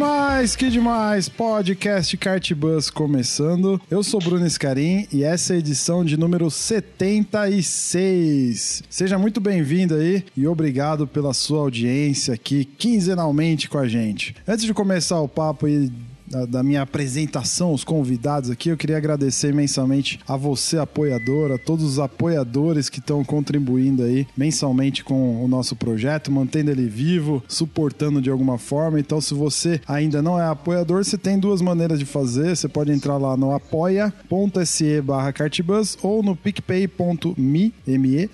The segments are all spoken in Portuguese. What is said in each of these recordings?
Demais, que demais! Podcast Kart Bus começando. Eu sou Bruno Escarim e essa é a edição de número 76. Seja muito bem-vindo aí e obrigado pela sua audiência aqui quinzenalmente com a gente. Antes de começar o papo aí da, da, minha apresentação, os convidados aqui, eu queria agradecer imensamente a você, apoiador, a todos os apoiadores que estão contribuindo aí mensalmente com o nosso projeto, mantendo ele vivo, suportando de alguma forma. Então, se você ainda não é apoiador, você tem duas maneiras de fazer. Você pode entrar lá no apoia.se barra cartbus ou no picpay.me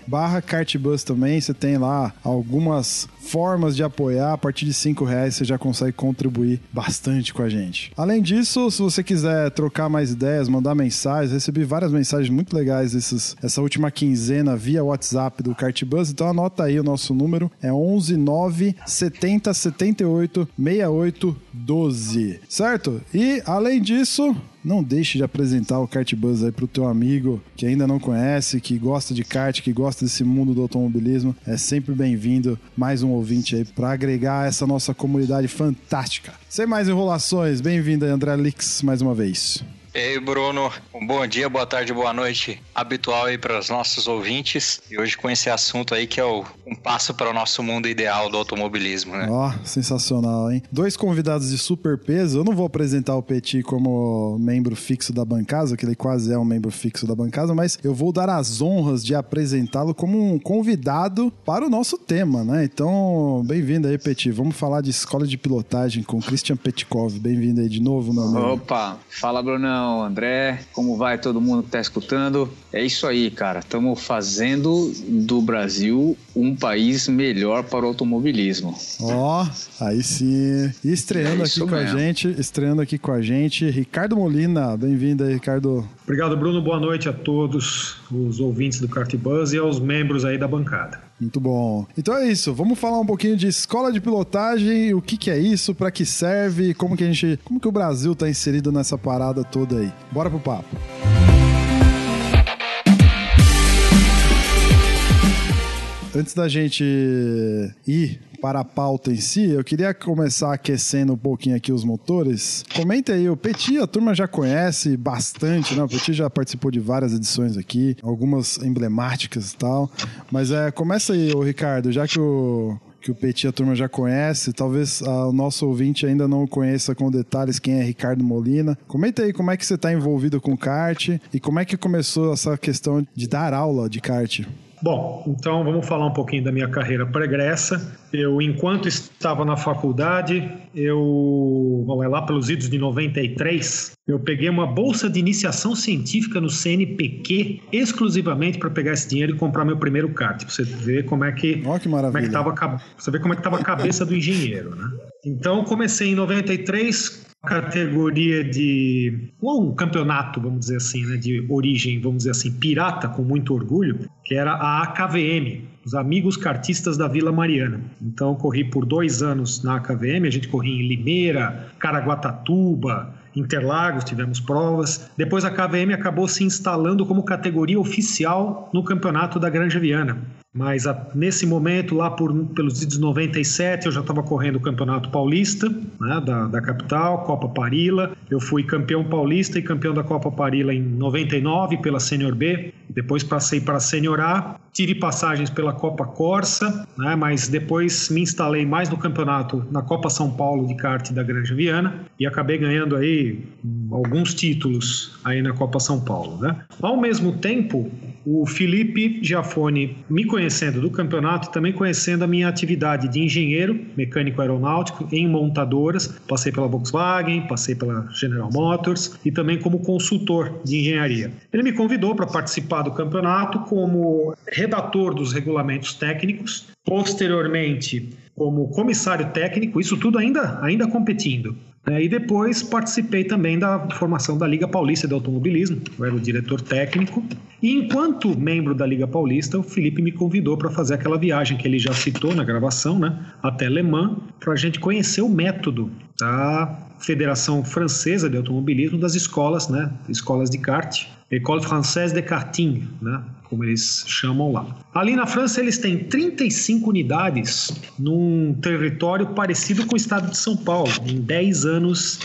barra cartbus também. Você tem lá algumas formas de apoiar. A partir de cinco reais você já consegue contribuir bastante com a gente. Além disso, se você quiser trocar mais ideias, mandar mensagens, recebi várias mensagens muito legais esses, essa última quinzena via WhatsApp do Cartbus. Então anota aí o nosso número, é 11 9 70 78 68 12, certo? E além disso, não deixe de apresentar o Kart Buzz aí pro teu amigo que ainda não conhece, que gosta de kart, que gosta desse mundo do automobilismo. É sempre bem-vindo mais um ouvinte aí para agregar essa nossa comunidade fantástica. Sem mais enrolações, bem-vindo André Lix, mais uma vez. Ei, Bruno, um bom dia, boa tarde, boa noite, habitual aí para os nossos ouvintes. E hoje com esse assunto aí que é o, um passo para o nosso mundo ideal do automobilismo, né? Ó, oh, sensacional, hein? Dois convidados de super peso. Eu não vou apresentar o Petit como membro fixo da bancada, que ele quase é um membro fixo da bancada, mas eu vou dar as honras de apresentá-lo como um convidado para o nosso tema, né? Então, bem-vindo aí, Petit. Vamos falar de escola de pilotagem com Christian Petkov. Bem-vindo aí de novo, meu amigo. Opa, fala, Brunão. André, como vai todo mundo que está escutando? É isso aí, cara. Estamos fazendo do Brasil um país melhor para o automobilismo. Ó, oh, aí sim. E estreando é aqui com mesmo. a gente, estreando aqui com a gente, Ricardo Molina. Bem-vindo aí, Ricardo. Obrigado, Bruno. Boa noite a todos os ouvintes do Kart Buzz e aos membros aí da bancada. Muito bom. Então é isso. Vamos falar um pouquinho de escola de pilotagem, o que, que é isso, para que serve, como que a gente, como que o Brasil está inserido nessa parada toda aí. Bora pro papo. Antes da gente ir para a pauta em si, eu queria começar aquecendo um pouquinho aqui os motores. Comenta aí, o Petit, a turma já conhece bastante, né? O Petit já participou de várias edições aqui, algumas emblemáticas e tal. Mas é, começa aí, ô Ricardo, já que o, que o Petit a turma já conhece, talvez o nosso ouvinte ainda não conheça com detalhes quem é Ricardo Molina. Comenta aí como é que você está envolvido com kart e como é que começou essa questão de dar aula de kart. Bom, então vamos falar um pouquinho da minha carreira pregressa. Eu, enquanto estava na faculdade, eu, bom, é lá pelos idos de 93, eu peguei uma bolsa de iniciação científica no CNPq exclusivamente para pegar esse dinheiro e comprar meu primeiro kart. Pra você ver como é que, oh, que como é que tava, você como é que estava a cabeça do engenheiro, né? Então comecei em 93 categoria de um campeonato, vamos dizer assim, né, de origem, vamos dizer assim, pirata, com muito orgulho, que era a AKVM, os Amigos Cartistas da Vila Mariana. Então corri por dois anos na AKVM, a gente corria em Limeira, Caraguatatuba, Interlagos, tivemos provas. Depois a KVM acabou se instalando como categoria oficial no campeonato da Granja Viana. Mas a, nesse momento, lá por, pelos idos 97, eu já estava correndo o Campeonato Paulista, né, da, da capital, Copa Parila. Eu fui campeão paulista e campeão da Copa Parila em 99 pela Sênior B. Depois passei para a Sênior A, tive passagens pela Copa Corsa, né, mas depois me instalei mais no campeonato, na Copa São Paulo de kart da Granja Viana e acabei ganhando aí alguns títulos aí na Copa São Paulo. Né? Ao mesmo tempo, o Felipe Giafone, me conhecendo do campeonato, também conhecendo a minha atividade de engenheiro mecânico aeronáutico em montadoras, passei pela Volkswagen, passei pela General Motors e também como consultor de engenharia. Ele me convidou para participar do campeonato como redator dos regulamentos técnicos, posteriormente como comissário técnico, isso tudo ainda, ainda competindo. Né? E depois participei também da formação da Liga Paulista de Automobilismo, eu era o diretor técnico. E enquanto membro da Liga Paulista, o Felipe me convidou para fazer aquela viagem que ele já citou na gravação, né, até Le Mans, para a gente conhecer o método da Federação Francesa de Automobilismo das escolas, né, escolas de kart, École Française de Karting, né, como eles chamam lá. Ali na França eles têm 35 unidades num território parecido com o estado de São Paulo, em 10 anos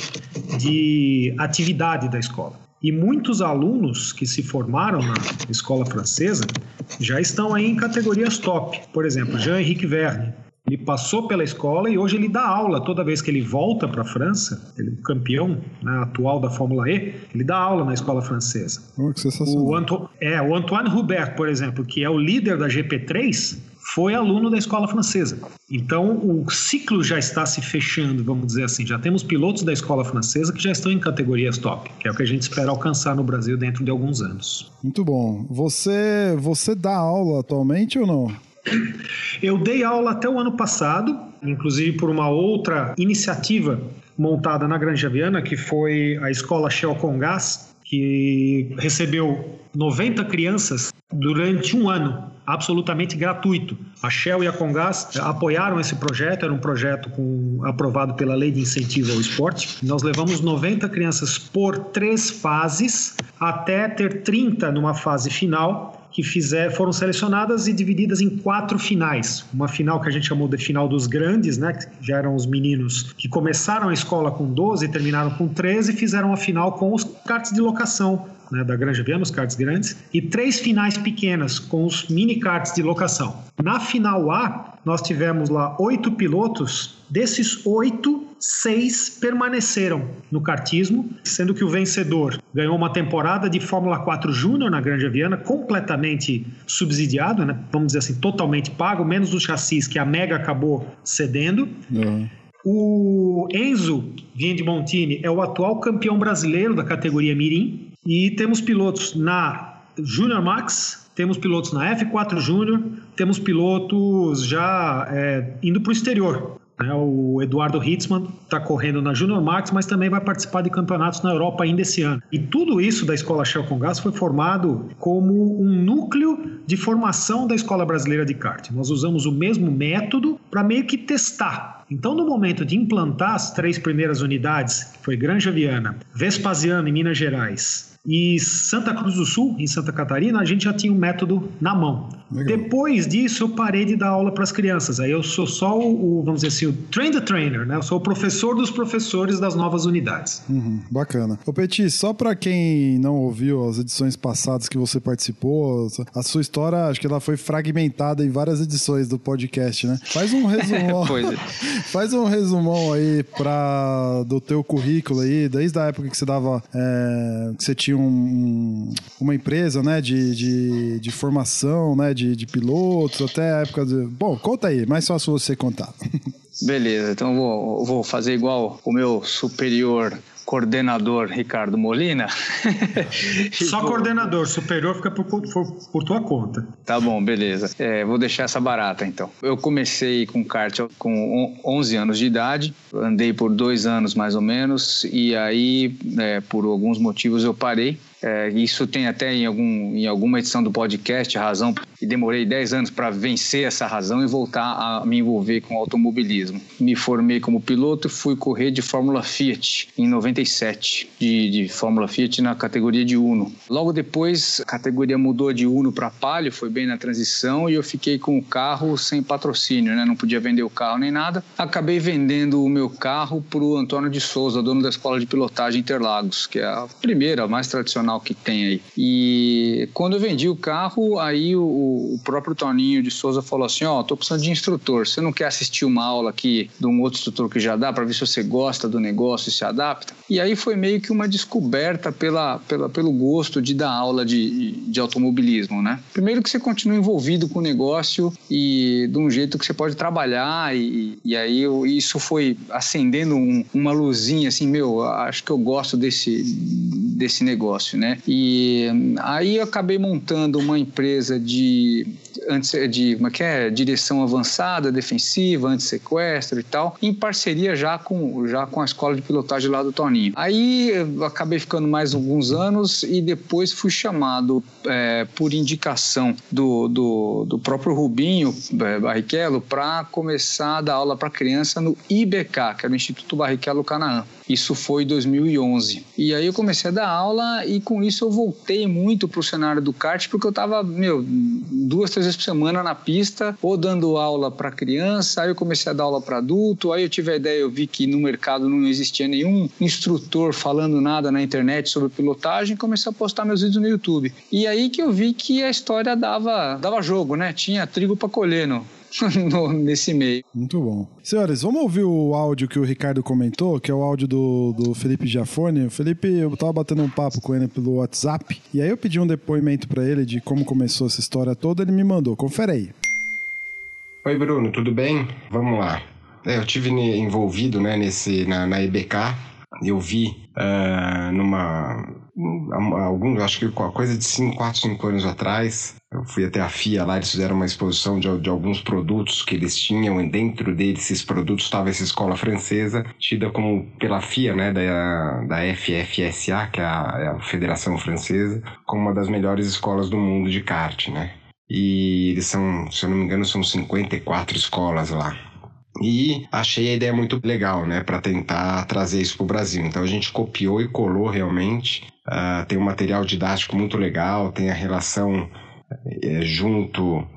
de atividade da escola. E muitos alunos que se formaram na escola francesa já estão aí em categorias top. Por exemplo, Jean-Henrique Verne, ele passou pela escola e hoje ele dá aula toda vez que ele volta para a França. Ele é o campeão né, atual da Fórmula E. Ele dá aula na escola francesa. Oh, que sensacional. O, Anto é, o Antoine Hubert, por exemplo, que é o líder da GP3, foi aluno da escola francesa. Então o ciclo já está se fechando, vamos dizer assim. Já temos pilotos da escola francesa que já estão em categorias top, que é o que a gente espera alcançar no Brasil dentro de alguns anos. Muito bom. Você você dá aula atualmente ou não? Eu dei aula até o ano passado, inclusive por uma outra iniciativa montada na Granja Viana, que foi a escola Shell com Gás, que recebeu 90 crianças durante um ano, absolutamente gratuito. A Shell e a Congás apoiaram esse projeto, era um projeto com, aprovado pela Lei de Incentivo ao Esporte. Nós levamos 90 crianças por três fases, até ter 30 numa fase final, que fizer, foram selecionadas e divididas em quatro finais. Uma final que a gente chamou de final dos grandes, né? Que já eram os meninos que começaram a escola com 12 e terminaram com 13 e fizeram a final com os cartes de locação. Né, da Granja Viana, os karts grandes, e três finais pequenas com os mini karts de locação. Na final A, nós tivemos lá oito pilotos, desses oito, seis permaneceram no kartismo, sendo que o vencedor ganhou uma temporada de Fórmula 4 Júnior na Granja Viana, completamente subsidiado, né? vamos dizer assim, totalmente pago, menos os chassis que a Mega acabou cedendo. Uhum. O Enzo Viendi Montini é o atual campeão brasileiro da categoria Mirim e temos pilotos na Junior Max, temos pilotos na F4 Júnior, temos pilotos já é, indo para o exterior. Né? O Eduardo Hitzmann está correndo na Junior Max, mas também vai participar de campeonatos na Europa ainda esse ano. E tudo isso da Escola Shell com Gás foi formado como um núcleo de formação da Escola Brasileira de Kart. Nós usamos o mesmo método para meio que testar. Então, no momento de implantar as três primeiras unidades, que foi Granja Viana, Vespasiano em Minas Gerais e Santa Cruz do Sul, em Santa Catarina, a gente já tinha um método na mão. Legal. Depois disso, eu parei de dar aula para as crianças. Aí eu sou só o, o, vamos dizer assim, o train the trainer, né? Eu sou o professor dos professores das novas unidades. Uhum, bacana. Ô Petit, só para quem não ouviu as edições passadas que você participou, a sua história, acho que ela foi fragmentada em várias edições do podcast, né? Faz um resumão. Pois é. Faz um resumão aí pra, do teu currículo aí, desde a época que você dava, é, que você tinha um- uma empresa, né, de, de, de formação, né, de, de pilotos, até a época de... Bom, conta aí, mais fácil você contar. Beleza, então eu vou, vou fazer igual o meu superior coordenador Ricardo Molina. Só vou- coordenador, superior fica por, por, por tua conta. Tá bom, beleza. É, vou deixar essa barata então. Eu comecei com kart com on- 11 anos de idade, andei por dois anos mais ou menos, e aí, é, por alguns motivos, eu parei. É, isso tem até em, algum, em alguma edição do podcast razão, e demorei 10 anos para vencer essa razão e voltar a me envolver com automobilismo. Me formei como piloto e fui correr de Fórmula Fiat em 97, de, de Fórmula Fiat na categoria de Uno. Logo depois, a categoria mudou de Uno para Palio, foi bem na transição, e eu fiquei com o carro sem patrocínio, né? não podia vender o carro nem nada. Acabei vendendo o meu carro para o Antônio de Souza, dono da Escola de Pilotagem Interlagos, que é a primeira, a mais tradicional que tem aí. E quando eu vendi o carro, aí o, o próprio Toninho de Souza falou assim: Ó, tô precisando de instrutor. Você não quer assistir uma aula aqui de um outro instrutor que já dá para ver se você gosta do negócio e se adapta? E aí foi meio que uma descoberta pela, pela, pelo gosto de dar aula de, de automobilismo, né? Primeiro que você continua envolvido com o negócio e de um jeito que você pode trabalhar e, e aí eu- isso foi acendendo um- uma luzinha assim, meu, acho que eu gosto desse, desse negócio, né? E hum, aí eu acabei montando uma empresa de antes de como é que é, direção avançada, defensiva, anti-sequestro e tal, em parceria já com, já com a escola de pilotagem lá do Toninho. Aí acabei ficando mais alguns anos e depois fui chamado é, por indicação do, do, do próprio Rubinho é, Barrichello para começar a dar aula para criança no IBK, que era o Instituto Barrichello Canaã. Isso foi em 2011. E aí eu comecei a dar aula e com isso eu voltei muito para o cenário do kart porque eu estava, meu, duas, três vezes por semana na pista, ou dando aula para criança, aí eu comecei a dar aula para adulto, aí eu tive a ideia, eu vi que no mercado não existia nenhum instrutor falando nada na internet sobre pilotagem, comecei a postar meus vídeos no YouTube. E aí que eu vi que a história dava, dava jogo, né? Tinha trigo para colher no, no, nesse meio. Muito bom. Senhores, vamos ouvir o áudio que o Ricardo comentou, que é o áudio do, do Felipe Giafone. O Felipe, eu tava batendo um papo com ele pelo WhatsApp, e aí eu pedi um depoimento para ele de como começou essa história toda, ele me mandou. Confere aí. Oi, Bruno, tudo bem? Vamos lá. É, eu tive envolvido né, nesse, na, na EBK, eu vi uh, numa alguns, acho que coisa de 5, 4, 5 anos atrás, eu fui até a FIA lá, eles fizeram uma exposição de, de alguns produtos que eles tinham, e dentro desses produtos estava essa escola francesa, tida como pela FIA, né, da, da FFSA, que é a, é a Federação Francesa, como uma das melhores escolas do mundo de kart, né. E eles são, se eu não me engano, são 54 escolas lá. E achei a ideia muito legal, né, para tentar trazer isso para o Brasil. Então a gente copiou e colou realmente. Uh, tem um material didático muito legal, tem a relação é, junto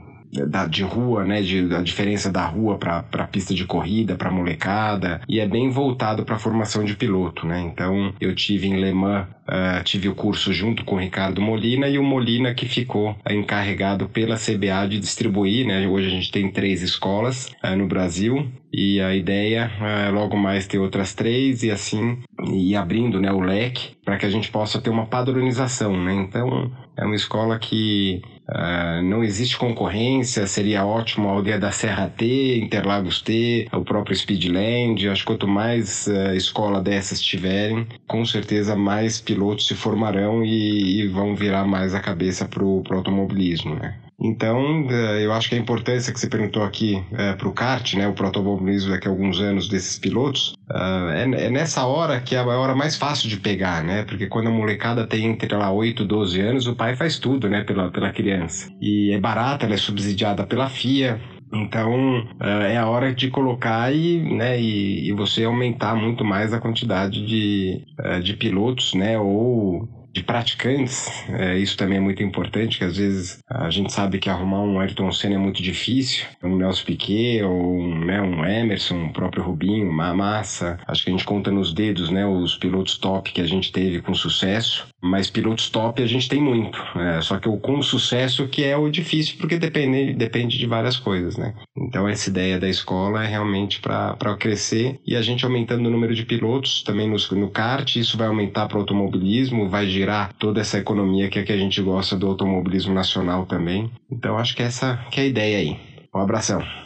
da, de rua, né, de, da diferença da rua para pista de corrida, para molecada, e é bem voltado para a formação de piloto, né? Então eu tive em Le Mans, uh, tive o curso junto com o Ricardo Molina e o Molina que ficou encarregado pela CBA de distribuir, né? Hoje a gente tem três escolas uh, no Brasil e a ideia é logo mais ter outras três e assim e abrindo né, o leque para que a gente possa ter uma padronização, né? Então é uma escola que Uh, não existe concorrência, seria ótimo a aldeia da Serra T, Interlagos T, o próprio Speedland. Acho que quanto mais uh, escola dessas tiverem, com certeza mais pilotos se formarão e, e vão virar mais a cabeça para o automobilismo, né? Então, eh, eu acho que a importância que você perguntou aqui é, para o kart, né, o protomobilismo daqui a alguns anos desses pilotos, uh, é, é, nessa hora que é a hora mais fácil de pegar, né? Porque quando a molecada tem entre lá 8 12 anos, o pai faz tudo, né, pela, pela criança. E é barata, ela é subsidiada pela FIA, então é a hora de colocar e, né, e, e você aumentar muito mais a quantidade de, de pilotos, né, ou de praticantes, é, isso também é muito importante, que às vezes a gente sabe que arrumar um Ayrton Senna é muito difícil, um Nelson Piquet ou um, né, um Emerson, o próprio Rubinho, uma massa, acho que a gente conta nos dedos, né, os pilotos top que a gente teve com sucesso, mas pilotos top a gente tem muito, é, só que o com sucesso que é o difícil, porque depende, depende de várias coisas, né. Então essa ideia da escola é realmente para crescer e a gente aumentando o número de pilotos também no, no kart, isso vai aumentar para o automobilismo, vai girar toda essa economia que é que a gente gosta do automobilismo nacional também. Então acho que essa que é a ideia aí. Um abração.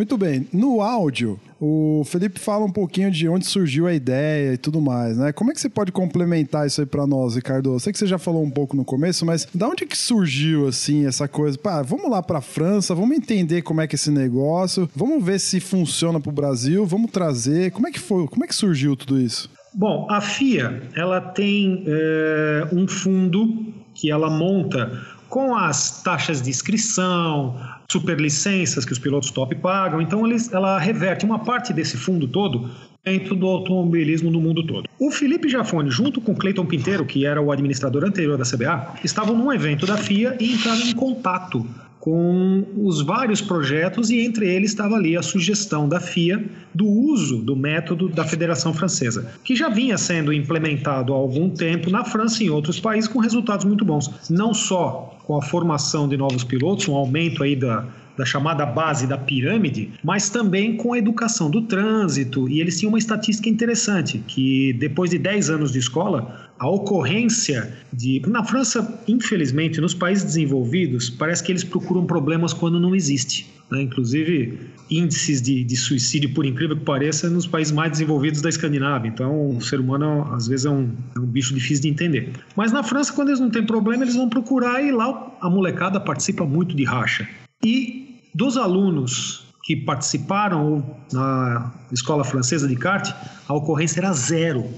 Muito bem. No áudio, o Felipe fala um pouquinho de onde surgiu a ideia e tudo mais, né? Como é que você pode complementar isso aí para nós, Ricardo? Eu sei que você já falou um pouco no começo, mas da onde que surgiu assim essa coisa? Pá, vamos lá para França, vamos entender como é que é esse negócio, vamos ver se funciona para o Brasil, vamos trazer. Como é que foi? Como é que surgiu tudo isso? Bom, a FIA ela tem é, um fundo que ela monta com as taxas de inscrição, superlicenças que os pilotos top pagam. Então eles, ela reverte uma parte desse fundo todo dentro do automobilismo no mundo todo. O Felipe Jafone, junto com Cleiton Pinteiro, que era o administrador anterior da CBA, estavam num evento da FIA e entraram em contato com os vários projetos e entre eles estava ali a sugestão da FIA do uso do método da Federação Francesa, que já vinha sendo implementado há algum tempo na França e em outros países com resultados muito bons, não só com a formação de novos pilotos, um aumento aí da, da chamada base da pirâmide, mas também com a educação do trânsito. E eles tinham uma estatística interessante, que depois de 10 anos de escola, a ocorrência de. Na França, infelizmente, nos países desenvolvidos, parece que eles procuram problemas quando não existe. né? inclusive índices de, de, suicídio, por incrível que pareça, nos países mais desenvolvidos da Escandinávia. Então, o ser humano, às vezes, é um, é um bicho difícil de entender. Mas na França, quando eles não têm problema, eles vão procurar e lá a molecada participa muito de racha. E dos alunos que participaram na escola francesa de kart, a ocorrência era zero.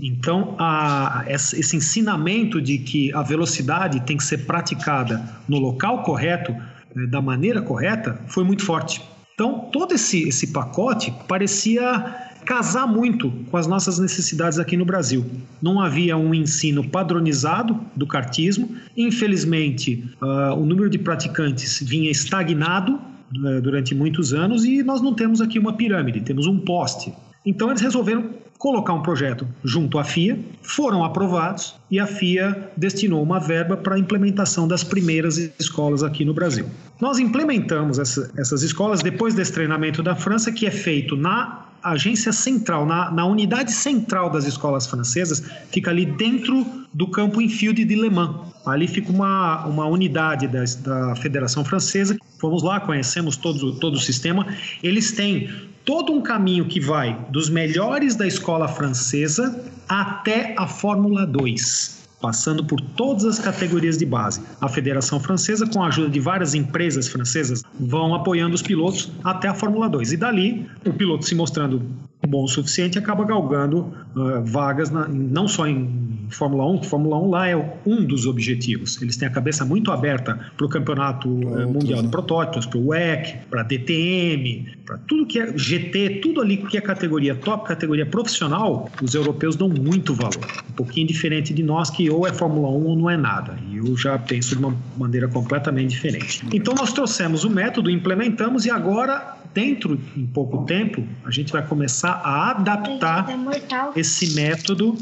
Então, a, esse ensinamento de que a velocidade tem que ser praticada no local correto, né, da maneira correta, foi muito forte. Então, todo esse, esse pacote parecia casar muito com as nossas necessidades aqui no Brasil. Não havia um ensino padronizado do cartismo. Infelizmente, uh, o número de praticantes vinha estagnado uh, durante muitos anos e nós não temos aqui uma pirâmide, temos um poste. Então, eles resolveram colocar um projeto junto à FIA, foram aprovados e a FIA destinou uma verba para a implementação das primeiras escolas aqui no Brasil. Nós implementamos essa, essas escolas depois desse treinamento da França, que é feito na agência central, na, na, unidade central das escolas francesas, fica ali dentro do campo infield de Le Mans. Ali fica uma, uma unidade da, da Federação Francesa. Fomos lá, conhecemos todo, todo o sistema. Eles têm todo um caminho que vai dos melhores da escola francesa até a Fórmula 2 passando por todas as categorias de base. A Federação Francesa, com a ajuda de várias empresas francesas, vão apoiando os pilotos até a Fórmula 2. E dali, o piloto se mostrando bom o suficiente, acaba galgando uh, vagas na, não só em Fórmula 1, que Fórmula 1 lá é um dos objetivos. Eles têm a cabeça muito aberta para o Campeonato uh, Mundial de Protótipos, para o WEC, para a DTM, para tudo que é GT, tudo ali que é categoria top, categoria profissional, os europeus dão muito valor. Um pouquinho diferente de nós, que ou é Fórmula 1 ou não é nada. E eu já penso de uma maneira completamente diferente. Então nós trouxemos o método, implementamos e agora dentro em pouco tempo, a gente vai começar a adaptar esse método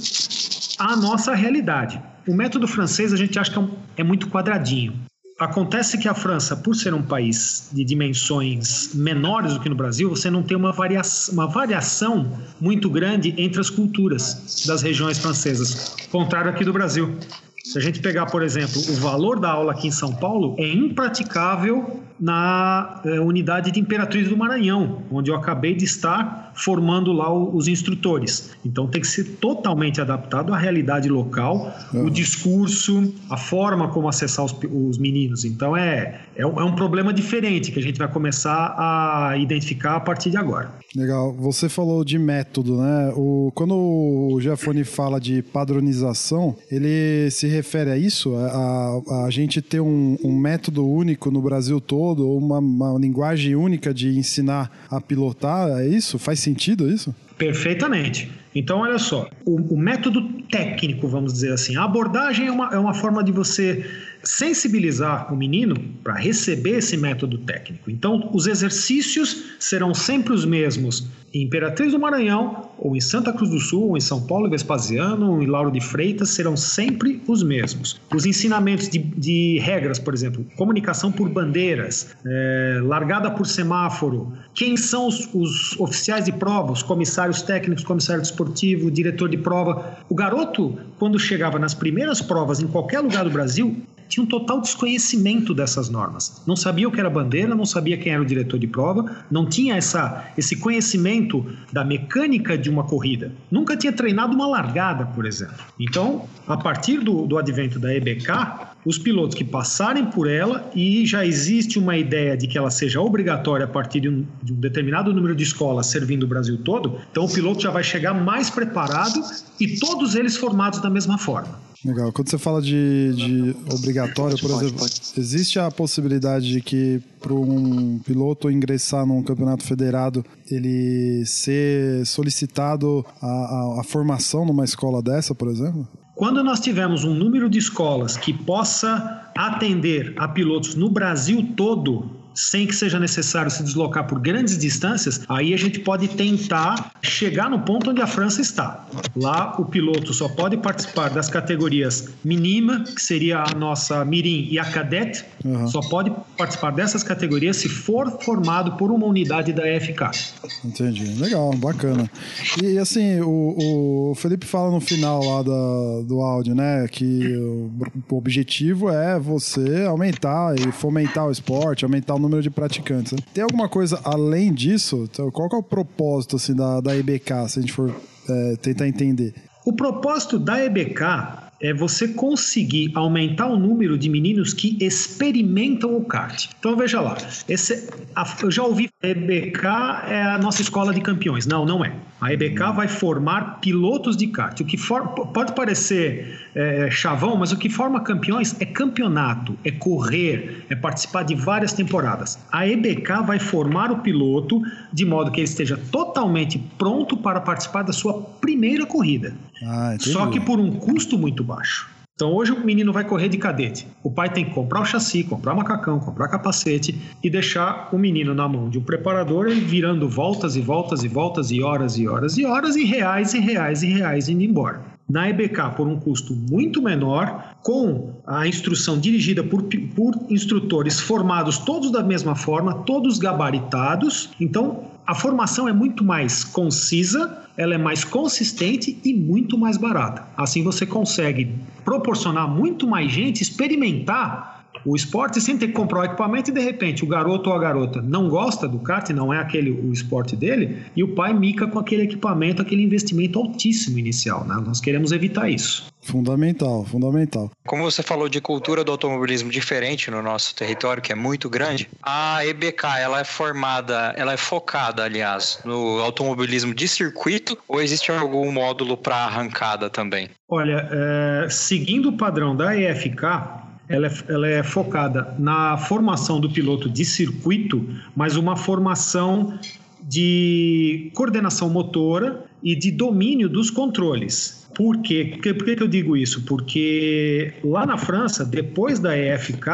à nossa realidade. O método francês a gente acha que é, um, é muito quadradinho. Acontece que a França, por ser um país de dimensões menores do que no Brasil, você não tem uma variação, uma variação muito grande entre as culturas das regiões francesas, contrário aqui do Brasil. Se a gente pegar, por exemplo, o valor da aula aqui em São Paulo, é impraticável na é, unidade de Imperatriz do Maranhão, onde eu acabei de estar formando lá os instrutores. Então tem que ser totalmente adaptado à realidade local, uhum. o discurso, a forma como acessar os, os meninos. Então é, é, um, é um problema diferente que a gente vai começar a identificar a partir de agora. Legal. Você falou de método, né? O, quando o Jeffone fala de padronização, ele se refere a isso? A, a, a gente ter um, um método único no Brasil todo todo, ou uma, uma linguagem única de ensinar a pilotar, é isso? Faz sentido isso? Perfeitamente. Então, olha só, o, o, método técnico, vamos dizer assim, a abordagem é uma, é uma forma de você sensibilizar o menino para receber esse método técnico. Então, os exercícios serão sempre os mesmos em Imperatriz do Maranhão, ou em Santa Cruz do Sul, ou em São Paulo Vespasiano, ou em Lauro de Freitas, serão sempre os mesmos. Os ensinamentos de, de regras, por exemplo, comunicação por bandeiras, é, largada por semáforo, quem são os, os oficiais de prova, os comissários técnicos, comissário desportivo, diretor de prova. O garoto, quando chegava nas primeiras provas em qualquer lugar do Brasil, tinha um total desconhecimento dessas normas. Não sabia o que era bandeira, não sabia quem era o diretor de prova, não tinha essa, esse conhecimento da mecânica de uma corrida. Nunca tinha treinado uma largada, por exemplo. Então, a partir do, do advento da EBK, os pilotos que passarem por ela e já existe uma ideia de que ela seja obrigatória a partir de um, de um determinado número de escolas servindo o Brasil todo, então o piloto já vai chegar mais preparado e todos eles formados da mesma forma. Legal. Quando você fala de, de obrigatório, por exemplo, existe a possibilidade de que para um piloto ingressar num campeonato federado, ele ser solicitado a, a, a formação numa escola dessa, por exemplo? Quando nós tivermos um número de escolas que possa atender a pilotos no Brasil todo, sem que seja necessário se deslocar por grandes distâncias, aí a gente pode tentar chegar no ponto onde a França está. Lá o piloto só pode participar das categorias minima, que seria a nossa mirim e a cadete, uhum. só pode participar dessas categorias se for formado por uma unidade da FK. Entendi. Legal, bacana. E assim, o, o Felipe fala no final lá da, do áudio, né, que o, o objetivo é você aumentar e fomentar o esporte, aumentar o número de praticantes. Né? Tem alguma coisa além disso? Então, qual é o propósito assim, da, da EBK, se a gente for é, tentar entender? O propósito da EBK é você conseguir aumentar o número de meninos que experimentam o kart. Então veja lá, esse, a, eu já ouvi a EBK é a nossa escola de campeões. Não, não é. A EBK vai formar pilotos de kart. O que for, pode parecer é, chavão, mas o que forma campeões é campeonato, é correr, é participar de várias temporadas. A EBK vai formar o piloto de modo que ele esteja totalmente pronto para participar da sua primeira corrida. Ah, Só que por um custo muito baixo. Então hoje o menino vai correr de cadete. O pai tem que comprar o chassi, comprar macacão, comprar capacete e deixar o menino na mão de um preparador e virando voltas e voltas e voltas e horas e horas e horas e reais e reais e reais indo embora. Na EBK, por um custo muito menor, com a instrução dirigida por, por instrutores formados todos da mesma forma, todos gabaritados. Então, a formação é muito mais concisa, ela é mais consistente e muito mais barata. Assim você consegue proporcionar muito mais gente experimentar o esporte sem ter que comprar o equipamento e de repente o garoto ou a garota não gosta do kart, não é aquele o esporte dele, e o pai mica com aquele equipamento, aquele investimento altíssimo inicial. Né? Nós queremos evitar isso. Fundamental, fundamental. Como você falou de cultura do automobilismo diferente no nosso território, que é muito grande, a EBK ela é formada, ela é focada, aliás, no automobilismo de circuito ou existe algum módulo para arrancada também? Olha, é, seguindo o padrão da EFK, ela é, ela é focada na formação do piloto de circuito, mas uma formação de coordenação motora e de domínio dos controles. Por quê? Por que, por que eu digo isso? Porque lá na França, depois da EFK,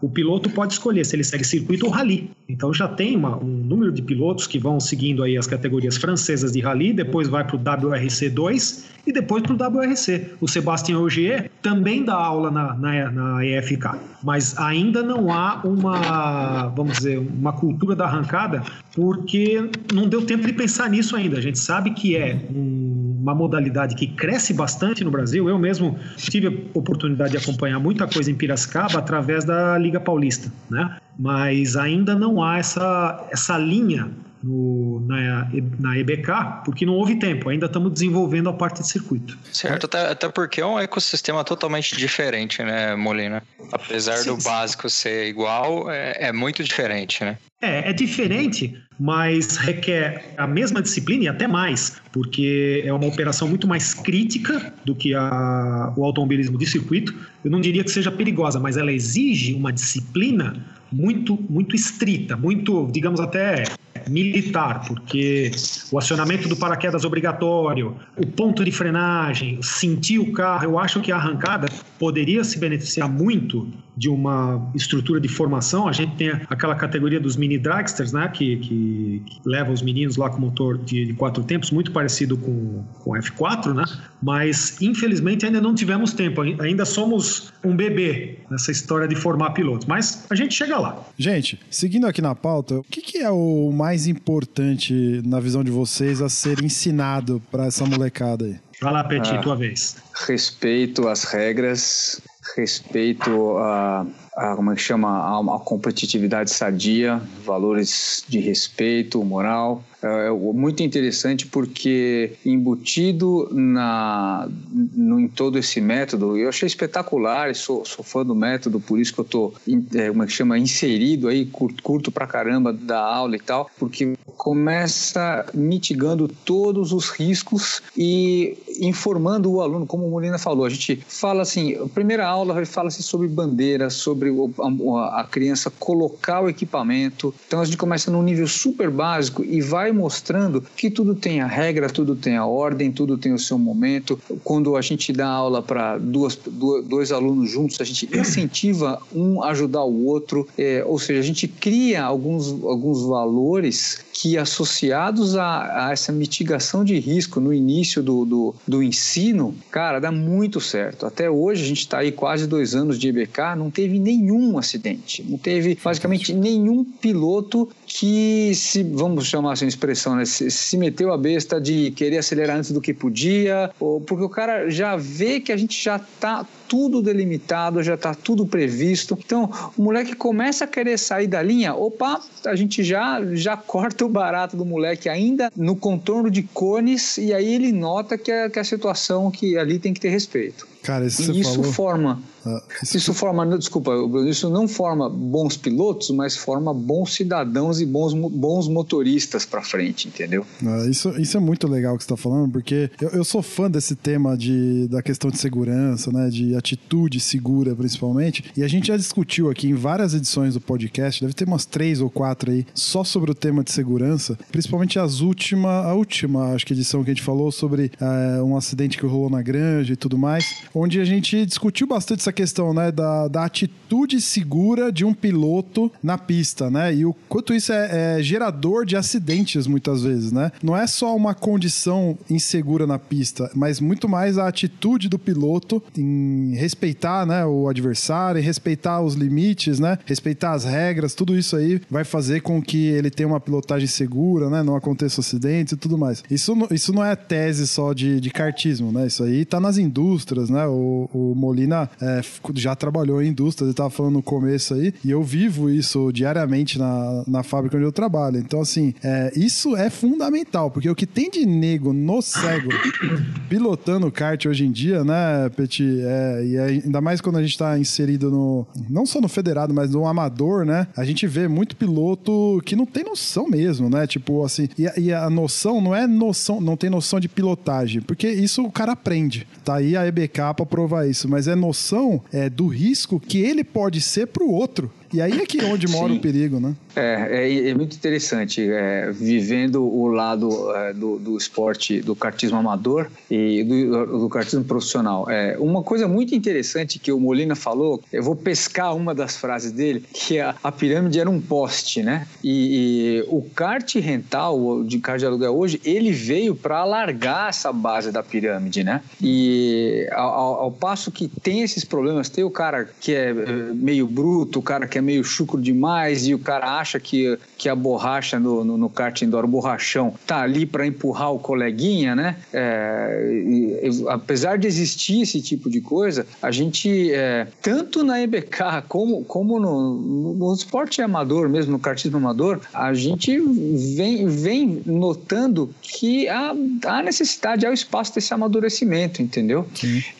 o piloto pode escolher se ele segue circuito ou rally. Então já tem uma, um número de pilotos que vão seguindo aí as categorias francesas de rally, depois vai para o WRC2 e depois para o WRC. O Sebastien Ogier também dá aula na, na, na EFK, mas ainda não há uma, vamos dizer, uma cultura da arrancada, porque não deu tempo de pensar nisso ainda. A gente sabe que é um, uma modalidade que cresce bastante no Brasil. Eu mesmo tive a oportunidade de acompanhar muita coisa em Piracicaba através da Liga Paulista, né? Mas ainda não há essa, essa linha no, na, na EBK, porque não houve tempo, ainda estamos desenvolvendo a parte de circuito. Certo, até, até porque é um ecossistema totalmente diferente, né, Molina? Apesar sim, do sim. básico ser igual, é, é muito diferente, né? É, é diferente, mas requer a mesma disciplina e até mais, porque é uma operação muito mais crítica do que a, o automobilismo de circuito. Eu não diria que seja perigosa, mas ela exige uma disciplina muito, muito estrita, muito, digamos até militar, porque o acionamento do paraquedas obrigatório, o ponto de frenagem, sentir o carro, eu acho que a arrancada poderia se beneficiar muito de uma estrutura de formação. A gente tem aquela categoria dos mini dragsters, né, que, que, que leva os meninos lá com motor de, de, quatro tempos, muito parecido com o F4, né? Mas infelizmente ainda não tivemos tempo, ainda somos um bebê nessa história de formar pilotos. Mas a gente chega lá. Gente, seguindo aqui na pauta, o que, que é o mais importante na visão de vocês a ser ensinado para essa molecada aí? Vai lá, Petit, ah, tua vez. Respeito às regras, respeito a, a como é que chama, a, a competitividade sadia, valores de respeito, moral, é, é muito interessante porque embutido na, no, em todo esse método, eu achei espetacular, sou, sou fã do método, por isso que eu estou, é, é que chama, inserido aí, curto, curto pra caramba da aula e tal, porque começa mitigando todos os riscos e informando o aluno, como o Molina falou, a gente fala assim, a primeira aula fala-se sobre bandeira, sobre a, a criança colocar o equipamento, então a gente começa num nível super básico e vai mostrando que tudo tem a regra, tudo tem a ordem, tudo tem o seu momento. Quando a gente dá aula para duas, dois alunos juntos, a gente incentiva um a ajudar o outro, é, ou seja, a gente cria alguns, alguns valores que associados a, a, essa mitigação de risco no início do, do, do, ensino, cara, dá muito certo. Até hoje, a gente está aí quase dois anos de EBK, não teve nenhum acidente, não teve basicamente nenhum piloto que, se vamos chamar assim, expressão, né? Se, se meteu a besta de querer acelerar antes do que podia, ou porque o cara já vê que a gente já tá tudo delimitado, já está tudo previsto. Então, o moleque começa a querer sair da linha, opa, a gente já já corta o barato do moleque ainda no contorno de cones e aí ele nota que é, que é a situação que ali tem que ter respeito. Cara, isso, e isso falou... forma. Ah, isso... isso forma, desculpa, isso não forma bons pilotos, mas forma bons cidadãos e bons, bons motoristas para frente, entendeu? Ah, isso, isso é muito legal que você está falando, porque eu, eu sou fã desse tema de, da questão de segurança, né? De atitude segura, principalmente. E a gente já discutiu aqui em várias edições do podcast, deve ter umas três ou quatro aí, só sobre o tema de segurança, principalmente as últimas, a última, acho que edição que a gente falou sobre é, um acidente que rolou na granja e tudo mais onde a gente discutiu bastante essa questão, né, da, da atitude segura de um piloto na pista, né, e o quanto isso é, é gerador de acidentes muitas vezes, né. Não é só uma condição insegura na pista, mas muito mais a atitude do piloto em respeitar, né, o adversário, em respeitar os limites, né, respeitar as regras, tudo isso aí vai fazer com que ele tenha uma pilotagem segura, né, não aconteça acidentes e tudo mais. Isso, isso não é tese só de, de kartismo, né, isso aí tá nas indústrias, né, o, o Molina é, já trabalhou em indústria, ele estava falando no começo aí, e eu vivo isso diariamente na, na fábrica onde eu trabalho. Então, assim, é, isso é fundamental, porque o que tem de nego no cego pilotando kart hoje em dia, né, Petit? É, e ainda mais quando a gente está inserido no. Não só no federado, mas no amador, né? A gente vê muito piloto que não tem noção mesmo, né? Tipo assim. E, e a noção não é noção, não tem noção de pilotagem, porque isso o cara aprende. Tá aí a EBK para provar isso, mas é noção é, do risco que ele pode ser para o outro. E aí é que onde mora Sim. o perigo, né? É, é, é muito interessante, é, vivendo o lado é, do, do esporte, do kartismo amador e do, do kartismo profissional. É, uma coisa muito interessante que o Molina falou, eu vou pescar uma das frases dele, que a, a pirâmide era um poste, né? E, e, o kart rental, de kart de aluguel hoje, ele veio para alargar essa base da pirâmide, né? E ao, ao passo que tem esses problemas, tem o cara que é meio bruto, o cara que que é meio chucro demais e o cara acha que, que a borracha no, no, no kart indoor, o borrachão, tá ali para empurrar o coleguinha, né? É, e, e, apesar de existir esse tipo de coisa, a gente, é, tanto na EBK como, como no, no, esporte amador, mesmo no kartismo amador, a gente vem, vem notando que há, há necessidade, há o espaço desse amadurecimento, entendeu?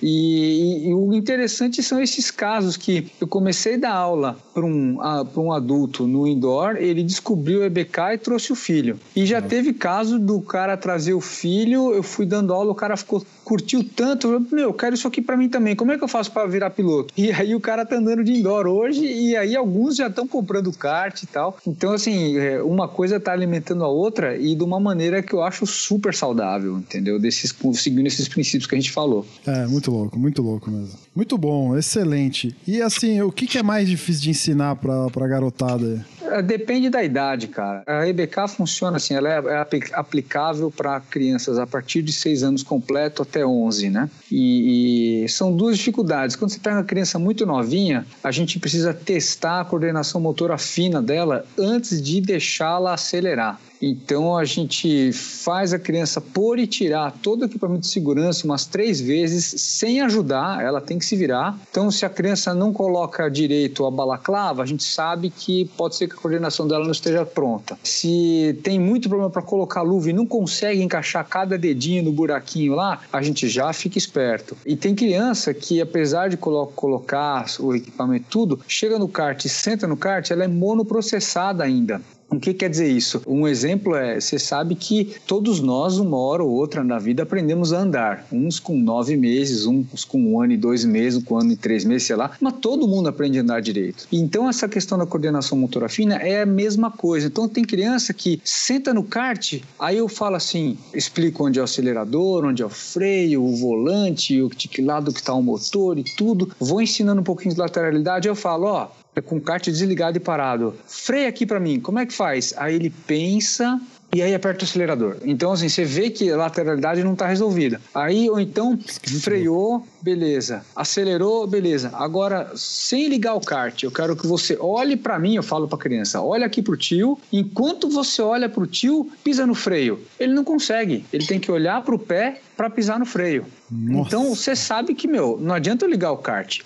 E, e, o interessante são esses casos que eu comecei a dar aula para um, para um adulto no indoor, ele descobriu o EBK e trouxe o filho. E já é. teve caso do cara trazer o filho, eu fui dando aula, o cara ficou curtiu tanto, eu, meu, eu quero isso aqui para mim também. Como é que eu faço para virar piloto? E aí o cara tá andando de indoor hoje e aí alguns já estão comprando kart e tal. Então assim, é, uma coisa tá alimentando a outra e de uma maneira que eu acho super saudável, entendeu? Desses seguindo esses princípios que a gente falou. É, muito louco, muito louco mesmo. Muito bom, excelente. E assim, o que, que é mais difícil de ensinar para pra garotada? É, depende da idade, cara. A EBK funciona assim, ela é, é aplicável para crianças a partir de 6 anos completo até 11, né? E, e são duas dificuldades. Quando você pega uma criança muito novinha, a gente precisa testar a coordenação motora fina dela antes de deixá-la acelerar. Então a gente faz a criança pôr e tirar todo o equipamento de segurança umas três vezes sem ajudar, ela tem que se virar. Então, se a criança não coloca direito a balaclava, a gente sabe que pode ser que a coordenação dela não esteja pronta. Se tem muito problema para colocar luva e não consegue encaixar cada dedinho no buraquinho lá, a gente já fica esperto. E tem criança que, apesar de colo colocar o equipamento tudo, chega no kart e senta no kart, ela é monoprocessada ainda. O que quer dizer isso? Um exemplo é, você sabe que todos nós, uma hora ou outra na vida, aprendemos a andar. Uns com nove meses, uns com um ano e dois meses, com um ano e três meses, sei lá. Mas todo mundo aprende a andar direito. Então, essa questão da coordenação motora fina é a mesma coisa. Então, tem criança que senta no kart, aí eu falo assim, explico onde é o acelerador, onde é o freio, o volante, o que lado que está o motor e tudo. Vou ensinando um pouquinho de lateralidade, eu falo, ó, com o kart desligado e parado. Freia aqui para mim, como é que faz? Aí ele pensa, e aí aperta o acelerador. Então, assim, você vê que a lateralidade não está resolvida. Aí, ou então, freou, beleza. Acelerou, beleza. Agora, sem ligar o kart, eu quero que você olhe para mim, eu falo para a criança, olha aqui pro tio, enquanto você olha pro tio, pisa no freio. Ele não consegue, ele tem que olhar pro pé para pisar no freio. Nossa. Então você sabe que, meu, não adianta eu ligar o kart.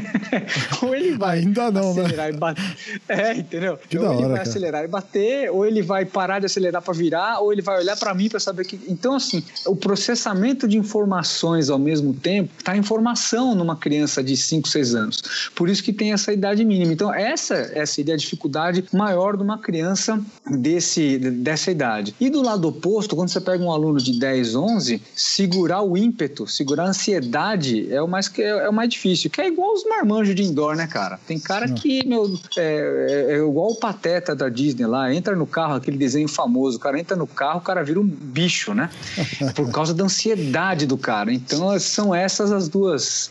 ou ele vai Ainda não, né? acelerar né? e bater. É, entendeu? Que ou ele hora, vai cara. acelerar e bater, ou ele vai parar de acelerar para virar, ou ele vai olhar para mim para saber que. Então, assim, o processamento de informações ao mesmo tempo está em formação numa criança de 5, 6 anos. Por isso que tem essa idade mínima. Então, essa, essa seria a dificuldade maior de uma criança desse, dessa idade. E do lado oposto, quando você pega um aluno de 10, 11, segurar o ímpeto, segurar a ansiedade é o mais, é, é o mais difícil. Que é igual os marmanjos de indoor, né, cara? Tem cara que, meu, é, é, é, igual o pateta da Disney lá, entra no carro, aquele desenho famoso, o cara entra no carro, o cara vira um bicho, né? Por causa da ansiedade do cara. Então, são essas as duas,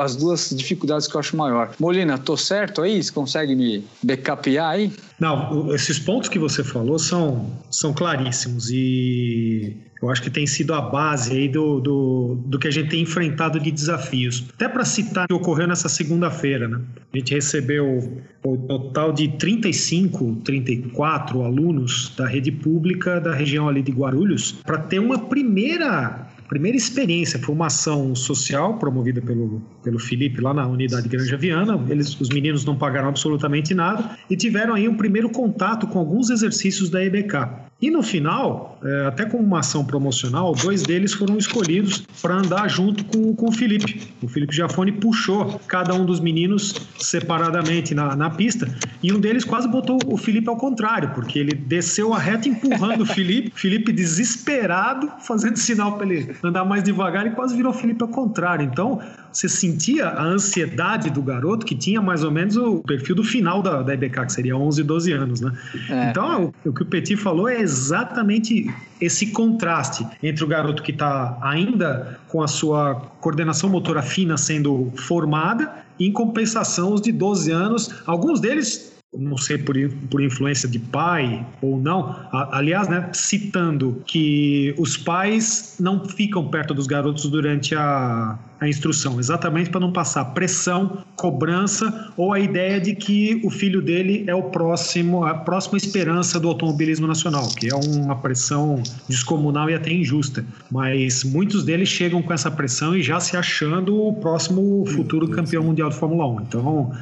as duas dificuldades que eu acho maior. Molina, tô certo aí? Você consegue me backupear aí? Não, esses pontos que você falou são, são claríssimos e eu acho que tem sido a base aí do, do, do que a gente tem enfrentado de desafios. Até para citar o que ocorreu nessa segunda-feira, né? A gente recebeu o total de 35, 34 alunos da rede pública da região ali de Guarulhos para ter uma primeira primeira experiência foi uma ação social promovida pelo, pelo Felipe lá na unidade Granja Viana. Eles, os meninos não pagaram absolutamente nada e tiveram aí um primeiro contato com alguns exercícios da EBK. E no final, é, até como uma ação promocional, dois deles foram escolhidos para andar junto com, com o Felipe. O Felipe Jafone puxou cada um dos meninos separadamente na, na pista e um deles quase botou o Felipe ao contrário, porque ele desceu a reta empurrando o Felipe, Felipe desesperado, fazendo sinal para ele andar mais devagar e quase virou o Felipe ao contrário. Então, você sentia a ansiedade do garoto, que tinha mais ou menos o perfil do final da, da EBK, que seria 11, 12 anos, né? É. Então, o, o, que o Petit falou é exatamente esse contraste entre o garoto que está ainda com a sua coordenação motora fina sendo formada, e, em compensação, os de 12 anos, alguns deles não sei por, por influência de pai ou não, aliás, né, citando que os pais não ficam perto dos garotos durante a, a instrução, exatamente para não passar pressão, cobrança ou a ideia de que o filho dele é o próximo, a próxima esperança do automobilismo nacional, que é uma pressão descomunal e até injusta. Mas muitos deles chegam com essa pressão e já se achando o próximo futuro campeão mundial de Fórmula 1. Então,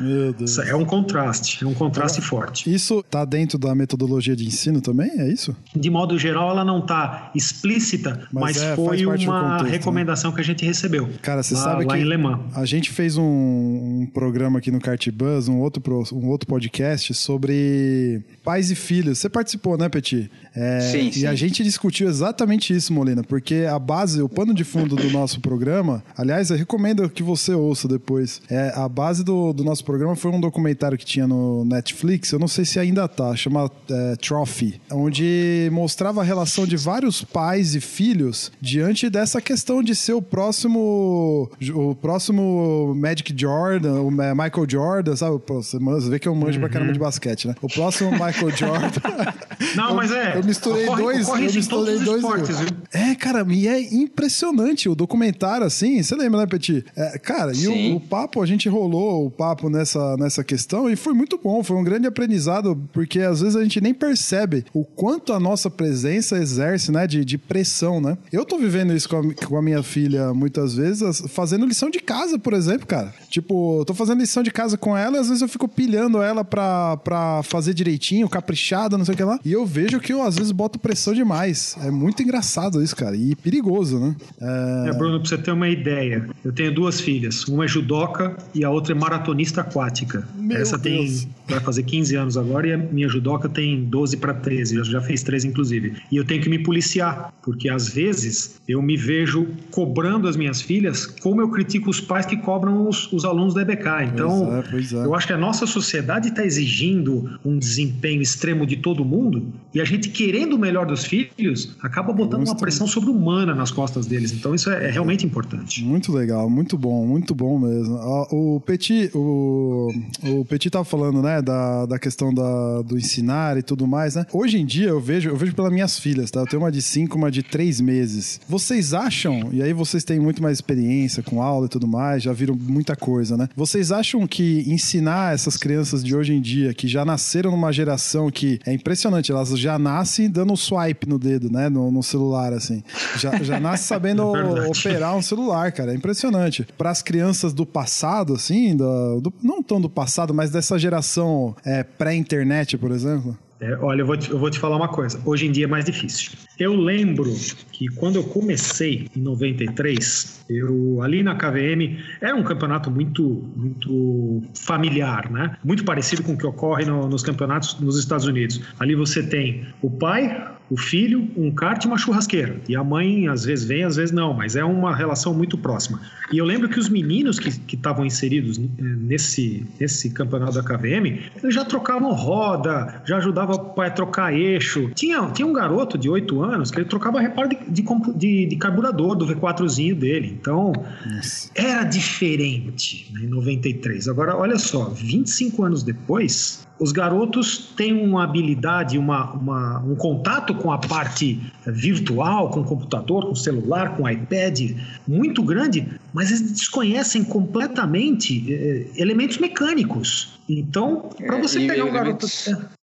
é um contraste, é um contraste forte. Isso está dentro da metodologia de ensino também? É isso? De modo geral, ela não está explícita, mas, mas é, foi uma contexto, né? recomendação né? que a gente recebeu. Cara, você lá, sabe lá que a gente fez um, um, programa aqui no Kart Buzz, um outro, um outro podcast sobre pais e filhos. Você participou, né, Petit? É, sim, e sim. a gente discutiu exatamente isso, Molina, porque a base, o pano de fundo do nosso programa, aliás, eu recomendo que você ouça depois. É, a base do, do nosso programa foi um documentário que tinha no Netflix, eu não sei se ainda tá, chama é, Trophy, onde mostrava a relação de vários pais e filhos diante dessa questão de ser o próximo o próximo Magic Jordan, o Michael Jordan, sabe? Você vê que eu manjo uhum. pra caramba de basquete, né? O próximo Michael Jordan. Não, mas é. Eu misturei ocorre, dois. Ocorre eu misturei dois. Esportes, é, cara, e é impressionante o documentário, assim. Você lembra, né, Petit? É, cara, Sim. e o, o, papo, a gente rolou o papo nessa, nessa questão e foi muito bom. Foi um grande aprendizado, porque às vezes a gente nem percebe o quanto a nossa presença exerce, né, de, de pressão, né? Eu tô vivendo isso com a, com a minha filha muitas vezes, fazendo lição de casa, por exemplo, cara. Tipo, tô fazendo lição de casa com ela e às vezes eu fico pilhando ela pra, pra fazer direitinho, caprichada, não sei o que lá. E eu vejo que eu às vezes boto pressão demais. É muito engraçado isso, cara. E perigoso, né? É... é, Bruno, pra você ter uma ideia, eu tenho duas filhas. Uma é judoca e a outra é maratonista aquática. Meu Essa Deus. tem vai fazer 15 anos agora e a minha judoca tem 12 para 13, já, já fez 13 inclusive. E eu tenho que me policiar, porque às vezes eu me vejo cobrando as minhas filhas como eu critico os pais que cobram os, os alunos da EBK. Então, pois é, pois é. eu acho que a nossa sociedade está exigindo um desempenho extremo de todo mundo e a gente querendo o melhor dos filhos acaba botando uma pressão sobre-humana nas costas deles. Então, isso é, é realmente importante. Muito legal. legal, muito bom, muito bom mesmo. O Petit, o, o Petit tava falando, né, da, da questão da, do ensinar e tudo mais, né? Hoje em dia eu vejo, eu vejo pelas minhas filhas, tá? Eu tenho uma de cinco, uma de três meses. Vocês acham, e aí vocês têm muito mais experiência com aula e tudo mais, já viram muita coisa, né? Vocês acham que ensinar essas crianças de hoje em dia, que já nasceram numa geração que é impressionante, elas já nascem dando swipe no dedo, né? No, no celular, assim. Já, já nasce sabendo é operar um celular, cara. É impressionante. Para as crianças do passado, assim, do, do, não tão do passado, mas dessa geração é, pré-internet, por exemplo. É, olha, eu vou, te, eu vou te falar uma coisa. Hoje em dia é mais difícil. Eu lembro que quando eu comecei em 93, eu ali na KVM era um campeonato muito, muito familiar, né? Muito parecido com o que ocorre no, nos campeonatos nos Estados Unidos. Ali você tem o pai, o filho, um kart e uma churrasqueira. E a mãe às vezes vem, às vezes não, mas é uma relação muito próxima. E eu lembro que os meninos que estavam inseridos eh, nesse, nesse campeonato da KVM, eles já trocavam roda, já ajudavam o pai a trocar eixo. Tinha, tinha um garoto de 8 anos que ele trocava reparo de, de, de, de carburador do V4zinho dele. Então, Nossa. era diferente né, em 93. Agora, olha só, 25 anos depois, os garotos têm uma habilidade, uma, uma, um contato com a parte virtual, com o computador, com o celular, com o iPad, muito grande, mas eles desconhecem completamente eh, elementos mecânicos. Então, para você é, pegar um garoto.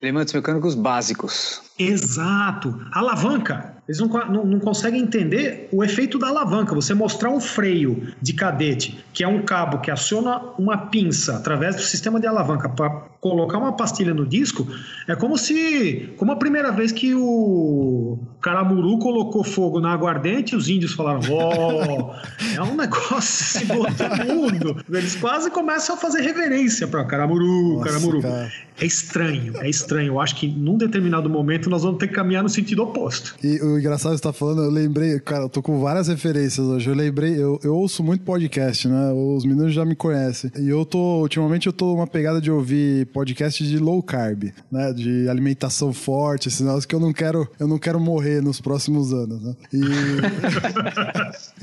Elementos mecânicos básicos. Exato. Alavanca. Eles não, não, não, conseguem entender o efeito da alavanca. Você mostrar um freio de cadete, que é um cabo que aciona uma pinça através do sistema de alavanca para colocar uma pastilha no disco, é como se. Como a primeira vez que o Caramuru colocou fogo na aguardente, os índios falaram: Ó, é um negócio assim, outro mundo. Eles quase começam a fazer reverência para Caramuru, Nossa, Caramuru. Cara. É estranho, é estranho. Eu acho que num determinado momento nós vamos ter que caminhar no sentido oposto. E o engraçado que você tá falando, eu lembrei, cara, eu tô com várias referências hoje. Eu lembrei, eu, eu ouço muito podcast, né? Os meninos já me conhecem. E eu tô, ultimamente eu tô uma pegada de ouvir podcast de low carb, né? De alimentação forte, esse negócio que eu não quero, eu não quero morrer nos próximos anos, né? E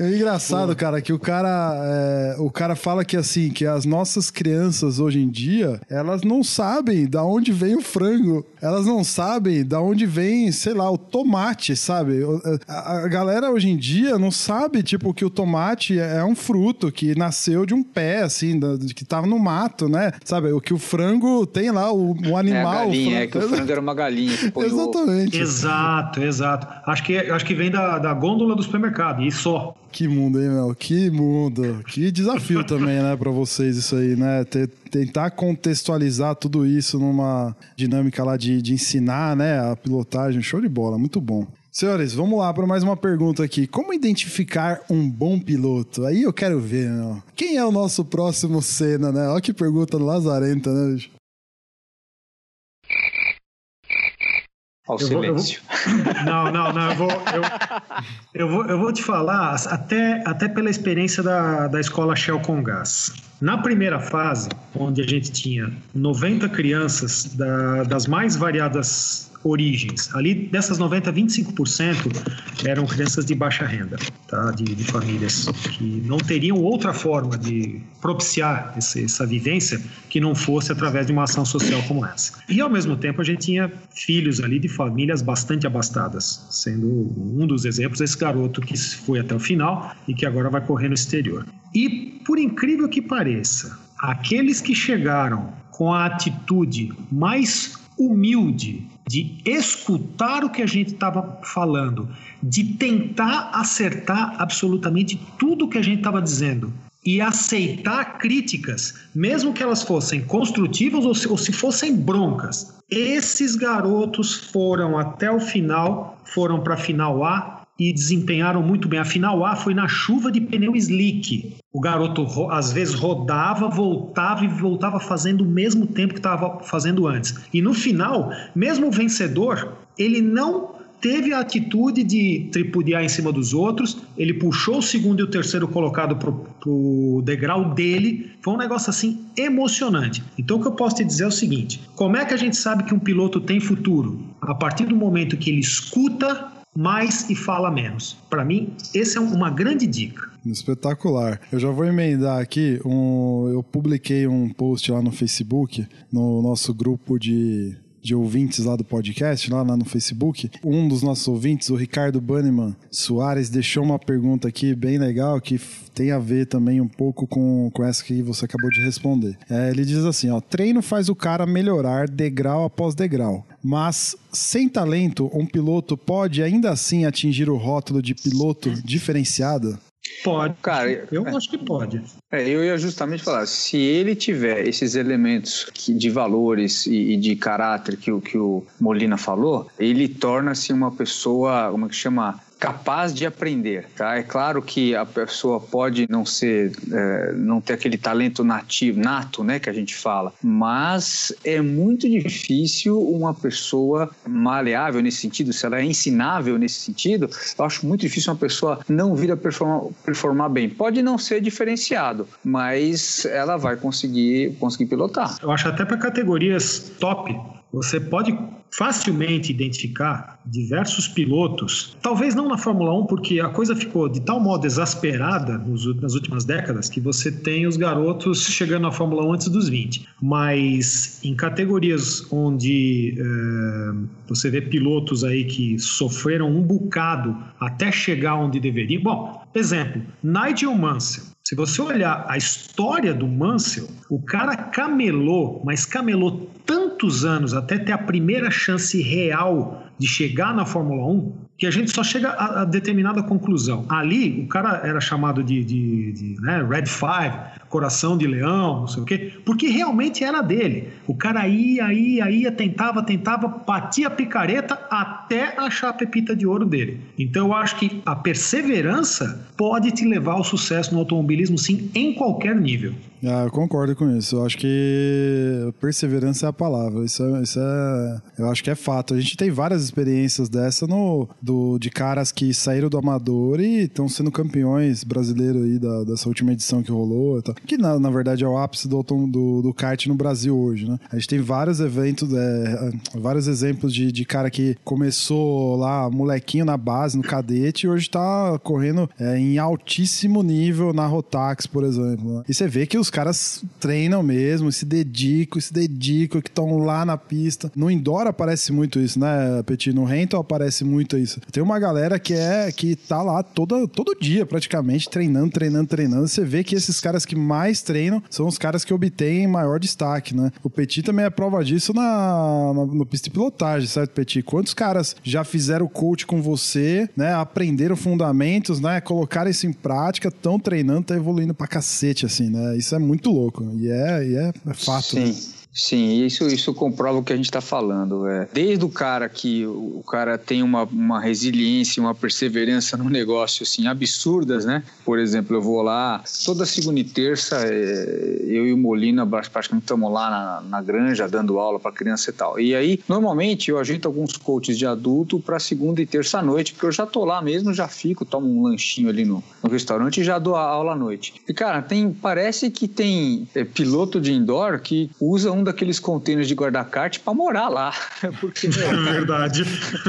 é engraçado, cara, que o cara, é, o cara fala que assim, que as nossas crianças hoje em dia, elas não sabem da onde vem o frango. Elas não sabem da onde vem, sei lá, o tomate, sabe? A, a galera hoje em dia não sabe, tipo, que o tomate é um fruto que nasceu de um pé, assim, da, que tava no mato, né? Sabe? O que o frango tem lá, o, o animal. É a galinha, é que o frango era uma galinha. Exatamente. Exato, exato. Acho que, acho que vem da, da gôndola do supermercado, e só. Que mundo, hein, meu? Que mundo. Que desafio também, né, para vocês isso aí, né? tentar contextualizar tudo isso numa dinâmica lá de, de ensinar, né, a pilotagem. Show de bola, muito bom. Senhores, vamos lá para mais uma pergunta aqui. Como identificar um bom piloto? Aí eu quero ver, meu. Quem é o nosso próximo cena, né? Olha que pergunta lazarenta, né, bicho? Ao eu silêncio. Vou, vou... Não, não, não. Eu vou, eu, eu, vou, eu vou te falar, até, até pela experiência da, da escola Shell com Gás. Na primeira fase, onde a gente tinha 90 crianças da, das mais variadas origens. Ali dessas 90, 25% eram crianças de baixa renda, tá? de, de famílias que não teriam outra forma de propiciar esse, essa vivência que não fosse através de uma ação social como essa. E ao mesmo tempo a gente tinha filhos ali de famílias bastante abastadas, sendo um dos exemplos esse garoto que foi até o final e que agora vai correr no exterior. E por incrível que pareça, aqueles que chegaram com a atitude mais humilde de escutar o que a gente estava falando, de tentar acertar absolutamente tudo o que a gente estava dizendo e aceitar críticas, mesmo que elas fossem construtivas ou se, ou se fossem broncas. Esses garotos foram até o final, foram para a final A e desempenharam muito bem. A final A foi na chuva de pneu slick. O garoto às vezes rodava, voltava e voltava fazendo o mesmo tempo que estava fazendo antes. E no final, mesmo o vencedor, ele não teve a atitude de tripudiar em cima dos outros, ele puxou o segundo e o terceiro colocado para o degrau dele. Foi um negócio assim emocionante. Então, o que eu posso te dizer é o seguinte: como é que a gente sabe que um piloto tem futuro? A partir do momento que ele escuta mais e fala menos. Para mim, essa é uma grande dica. Espetacular. Eu já vou emendar aqui. Um, eu publiquei um post lá no Facebook, no nosso grupo de de ouvintes lá do podcast, lá, lá no Facebook. Um dos nossos ouvintes, o Ricardo Banniman Soares, deixou uma pergunta aqui bem legal que tem a ver também um pouco com, com essa que você acabou de responder. É, ele diz assim: ó, treino faz o cara melhorar degrau após degrau. Mas sem talento, um piloto pode ainda assim atingir o rótulo de piloto diferenciado? Pode. Cara, eu é, acho que pode. É, eu ia justamente falar, se ele tiver esses elementos de valores e, e de caráter que, que o Molina falou, ele torna-se uma pessoa, como é que chama? Capaz de aprender, tá? É claro que a pessoa pode não ser, é, não ter aquele talento nativo, nato, né, que a gente fala, mas é muito difícil uma pessoa maleável nesse sentido, se ela é ensinável nesse sentido, eu acho muito difícil uma pessoa não vir a performar, performar bem. Pode não ser diferenciado, mas ela vai conseguir, conseguir pilotar. Eu acho até para categorias top, você pode facilmente identificar diversos pilotos, talvez não na Fórmula 1, porque a coisa ficou de tal modo exasperada nas últimas décadas que você tem os garotos chegando na Fórmula 1 antes dos 20. Mas em categorias onde é, você vê pilotos aí que sofreram um bocado até chegar onde deveriam. Bom, exemplo, Nigel Mansell. Se você olhar a história do Mansell, o cara camelou, mas camelou tantos anos até ter a primeira chance real de chegar na Fórmula 1, que a gente só chega a, a determinada conclusão. Ali, o cara era chamado de, de, de né, Red Five, coração de leão, não sei o quê, porque realmente era dele. O cara ia, ia, ia, tentava, tentava, batia a picareta até achar a pepita de ouro dele. Então eu acho que a perseverança pode te levar ao sucesso no automobilismo, sim, em qualquer nível. Ah, eu concordo com isso. Eu acho que perseverança é a palavra. Isso é, isso é, eu acho que é fato. A gente tem várias experiências dessa no, do, de caras que saíram do amador e estão sendo campeões brasileiros aí da, dessa última edição que rolou. Que na, na verdade é o ápice do, do, do kart no Brasil hoje, né? A gente tem vários eventos, é, vários exemplos de, de cara que começou lá, molequinho na base, no cadete, e hoje tá correndo é, em altíssimo nível na Rotax, por exemplo. Né? E você vê que os caras treinam mesmo, se dedicam, se dedicam, que estão lá na pista. No indoor aparece muito isso, né, Petit? No rental aparece muito isso. Tem uma galera que é que tá lá todo, todo dia, praticamente, treinando, treinando, treinando. Você vê que esses caras que mais treinam são os caras que obtêm maior destaque, né? O Petit também é prova disso na, na no pista de pilotagem, certo, Petit? Quantos caras já fizeram coach com você, né? Aprenderam fundamentos, né? Colocaram isso em prática, estão treinando, tá evoluindo pra cacete, assim, né? Isso é muito louco. E é, e é, é fato. Sim. Né? Sim, isso, isso comprova o que a gente está falando. É. Desde o cara que o cara tem uma, uma resiliência, uma perseverança no negócio assim, absurdas, né? Por exemplo, eu vou lá toda segunda e terça, é, eu e o Molina praticamente estamos lá na, na granja dando aula para criança e tal. E aí, normalmente, eu ajeito alguns coaches de adulto para segunda e terça à noite, porque eu já tô lá mesmo, já fico, tomo um lanchinho ali no, no restaurante e já dou a aula à noite. E, cara, tem, parece que tem é, piloto de indoor que usa um daqueles containers de guarda-carte para morar lá. Porque, é verdade.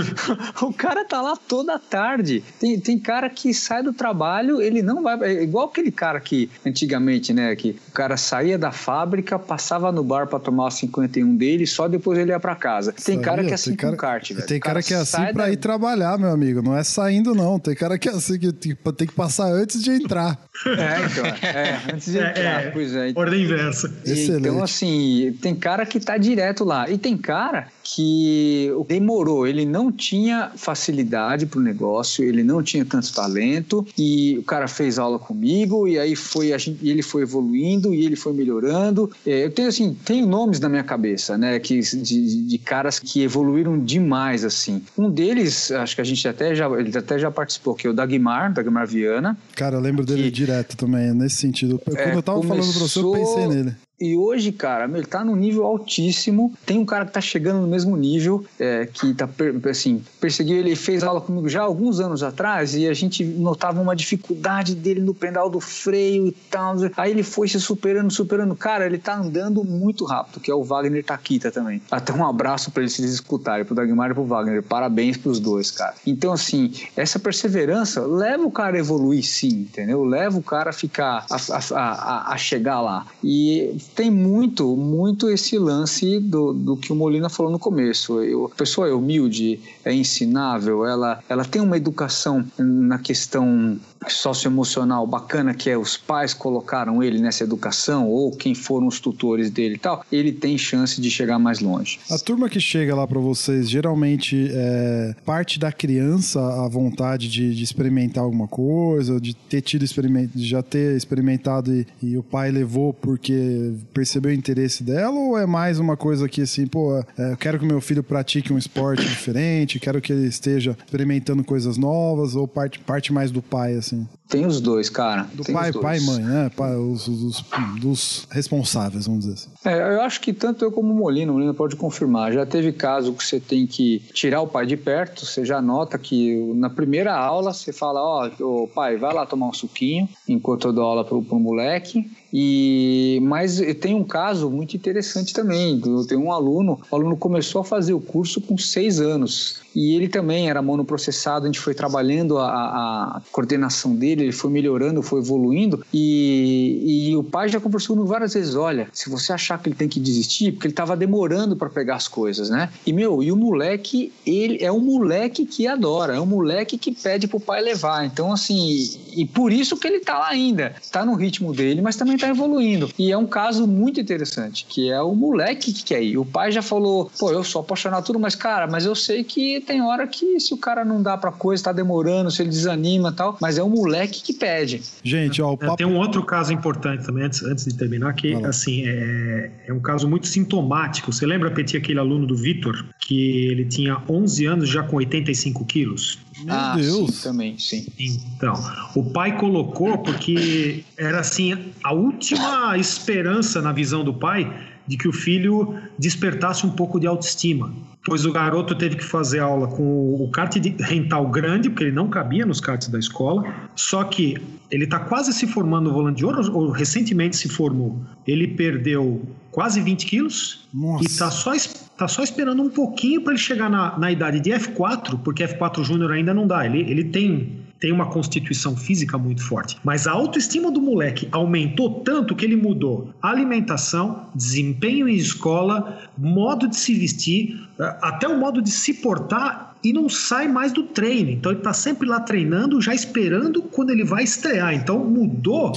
o cara tá lá toda tarde. Tem, tem cara que sai do trabalho, ele não vai. É igual aquele cara que antigamente, né? Que o cara saía da fábrica, passava no bar para tomar o 51 dele, só depois ele ia para casa. Tem cara que é assim cara, com kart, velho. Tem cara, cara que é assim para da... ir trabalhar, meu amigo. Não é saindo, não. Tem cara que é assim que tem que passar antes de entrar. É, então. É, antes de é, entrar, é, pois é. Ordem inversa. Excelente. Então, assim, tem cara que tá direto lá. E tem cara que demorou, ele não tinha facilidade para o negócio, ele não tinha tanto talento e o cara fez aula comigo e aí foi a gente, ele foi evoluindo e ele foi melhorando. É, eu tenho assim, tenho nomes na minha cabeça, né, que de, de, caras que evoluíram demais assim. Um deles, acho que a gente até já ele até já participou, que é o Dagmar, Dagmar Viana. Cara, eu lembro dele direto também nesse sentido. Quando é, eu tava começou... falando para você, eu pensei nele. E hoje, cara, ele tá num nível altíssimo. Tem um cara que tá chegando no mesmo nível, é, que tá, assim, perseguiu ele, fez aula comigo já alguns anos atrás e a gente notava uma dificuldade dele no pedal do freio e tal. Aí ele foi se superando, superando. Cara, ele tá andando muito rápido, que é o Wagner Takita também. Até um abraço para eles se escutarem, pro Dagmar e pro Wagner. Parabéns pros dois, cara. Então, assim, essa perseverança leva o cara a evoluir sim, entendeu? Leva o cara a ficar, a, a, a, a chegar lá. E tem muito, muito esse lance do, do que o Molina falou no começo. Eu, a pessoa é humilde, é ensinável, ela, ela tem uma educação na questão socioemocional bacana que é os pais colocaram ele nessa educação ou quem foram os tutores dele e tal, ele tem chance de chegar mais longe. A turma que chega lá para vocês geralmente é parte da criança a vontade de, de experimentar alguma coisa, de ter tido experimento, já ter experimentado e, e, o pai levou porque percebeu o interesse dela ou é mais uma coisa que assim, pô, é, eu quero que meu filho pratique um esporte diferente, quero que ele esteja experimentando coisas novas ou parte, parte mais do pai assim? Assim. Tem os dois, cara. Do Tem pai, pai e mãe, né? Pai, os, os, dos responsáveis, vamos dizer assim. É, eu acho que tanto eu como o Molina, o Molina pode confirmar. Já teve caso que você tem que tirar o pai de perto, você já nota que na primeira aula você fala, ó, oh, pai, vai lá tomar um suquinho enquanto eu dou aula pro, pro moleque. E, mas tem um caso muito interessante também. Eu tenho um aluno, o aluno começou a fazer o curso com seis anos e ele também era monoprocessado. A gente foi trabalhando a, a coordenação dele, ele foi melhorando, foi evoluindo e, e o pai já conversou comigo várias vezes: olha, se você achar que ele tem que desistir, porque ele estava demorando para pegar as coisas, né? E meu, e o moleque, ele é um moleque que adora, é um moleque que pede pro pai levar. Então, assim, e por isso que ele tá lá ainda, tá no ritmo dele, mas também está evoluindo. E é um caso muito interessante, que é o moleque que quer ir. O pai já falou, pô, eu sou apaixonado tudo, mas cara, mas eu sei que tem hora que se o cara não dá pra coisa, tá demorando, se ele desanima e tal, mas é o moleque que pede. Gente, ó, o é, papo... Tem um outro caso importante também, antes, antes de terminar, que, assim, é, é um caso muito sintomático. Você lembra, Petit, aquele aluno do Vitor, que ele tinha 11 anos já com 85 quilos? Meu ah, Deus. Sim, também, sim. Então, o pai colocou porque era assim a última esperança na visão do pai de que o filho despertasse um pouco de autoestima. Pois o garoto teve que fazer aula com o kart rental grande, porque ele não cabia nos karts da escola. Só que ele está quase se formando no volante de ouro, ou recentemente se formou. Ele perdeu quase 20 quilos Nossa. e está só, tá só esperando um pouquinho para ele chegar na, na idade de F4, porque F4 Júnior ainda não dá. Ele, ele tem tem uma constituição física muito forte. Mas a autoestima do moleque aumentou tanto que ele mudou alimentação, desempenho em escola, modo de se vestir, eh, até o modo de se portar e não sai mais do treino. Então ele está sempre lá treinando, já esperando quando ele vai estrear. Então mudou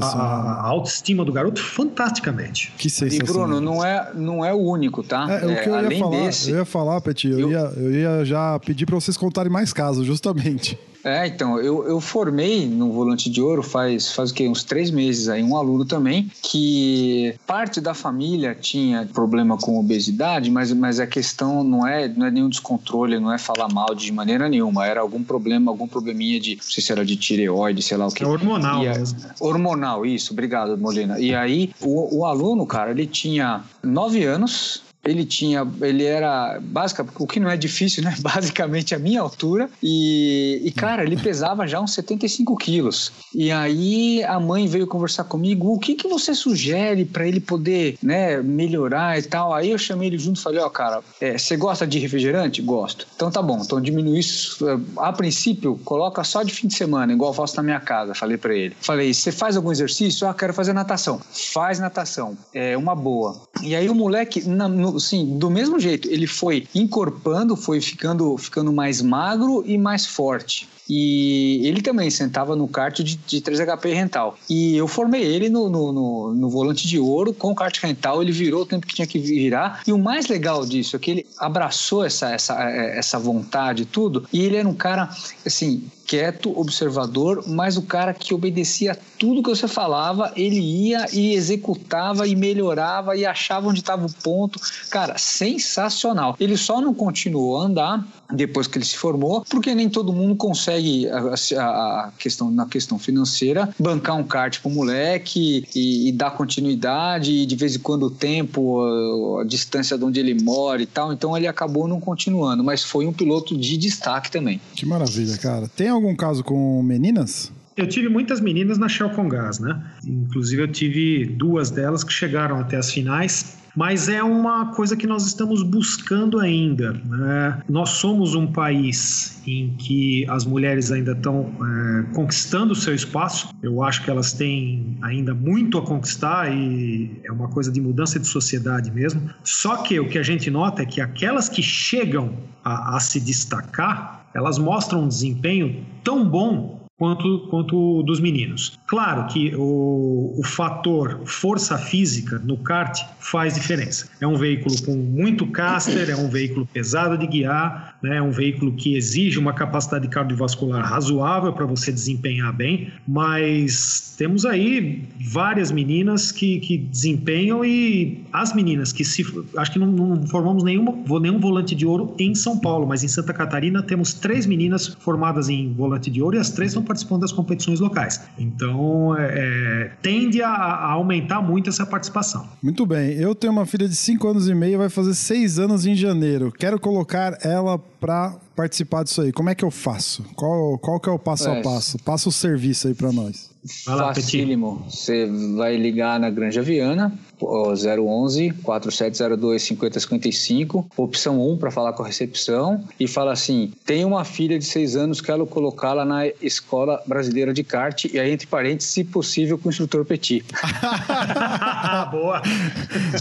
a, a, autoestima do garoto fantasticamente. Que sensacional. E Bruno, não é, não é o único, tá? É, é o que eu, ia falar, desse, eu ia falar, Petit, eu, eu, ia, eu ia já pedir para vocês contarem mais casos, justamente. É, então, eu, eu formei no Volante de Ouro faz, faz o quê? Uns três meses aí, um aluno também, que parte da família tinha problema com obesidade, mas, mas a questão não é, não é nenhum descontrole, não é falar mal de maneira nenhuma, era algum problema, algum probleminha de, não sei se era de tireoide, sei lá o que. É hormonal. A, hormonal, isso, obrigado, Molina. E aí, o, o aluno, cara, ele tinha nove anos, ele tinha, ele era básica, o que não é difícil, né? Basicamente a minha altura e, e cara, ele pesava já uns 75 quilos. E aí a mãe veio conversar comigo, o que que você sugere para ele poder, né, melhorar e tal? Aí eu chamei ele junto falei, ó, oh, cara, é, você gosta de refrigerante? Gosto. Então tá bom, então diminui isso. É, a princípio, coloca só de fim de semana, igual eu faço na minha casa. Falei para ele. Falei, você faz algum exercício? Ah, quero fazer natação. Faz natação. É uma boa. E aí o moleque, na, no, sim, do mesmo jeito, ele foi encorpando, foi ficando, ficando mais magro e mais forte. E ele também sentava no kart de, de 3HP rental. E eu formei ele no, no, no, no volante de ouro com o kart rental. Ele virou o tempo que tinha que virar. E o mais legal disso é que ele abraçou essa, essa, essa vontade tudo. E ele era um cara, assim, quieto, observador, mas o cara que obedecia tudo que você falava, ele ia e executava e melhorava e achava onde estava o ponto. Cara, sensacional. Ele só não continuou a andar depois que ele se formou, porque nem todo mundo consegue a, a, a questão na questão financeira bancar um kart pro moleque e, e, dar continuidade e de vez em quando o tempo, a, a distância de onde ele mora e tal. Então ele acabou não continuando, mas foi um piloto de destaque também. Que maravilha, cara. Tem algum caso com meninas? Eu tive muitas meninas na Shell com Gás, né? Inclusive eu tive duas delas que chegaram até as finais mas é uma coisa que nós estamos buscando ainda. Né? Nós somos um país em que as mulheres ainda estão é, conquistando o seu espaço. Eu acho que elas têm ainda muito a conquistar e é uma coisa de mudança de sociedade mesmo. Só que o que a gente nota é que aquelas que chegam a, a se destacar, elas mostram um desempenho tão bom quanto, quanto dos meninos. Claro que o, o fator força física no kart faz diferença. É um veículo com muito caster, é um veículo pesado de guiar, né? é um veículo que exige uma capacidade cardiovascular razoável para você desempenhar bem, mas temos aí várias meninas que, que desempenham e as meninas que se. Acho que não, não formamos nenhuma, nenhum volante de ouro em São Paulo, mas em Santa Catarina temos três meninas formadas em volante de ouro e as três estão participando das competições locais. Então, é, é tende a, a, aumentar muito essa participação. Muito bem. Eu tenho uma filha de 5 anos e meio, vai fazer 6 anos em janeiro. Quero colocar ela para participar disso aí. Como é que eu faço? Qual, qual que é o passo é. a passo? Passa o serviço aí para nós. Facílimo. Você vai ligar na Granja Viana, 011 4702 5055, opção 1 para falar com a recepção e fala assim: tem uma filha de 6 anos, quero colocá-la na Escola Brasileira de Kart e aí, entre parênteses, se possível, com o instrutor Petit. Boa!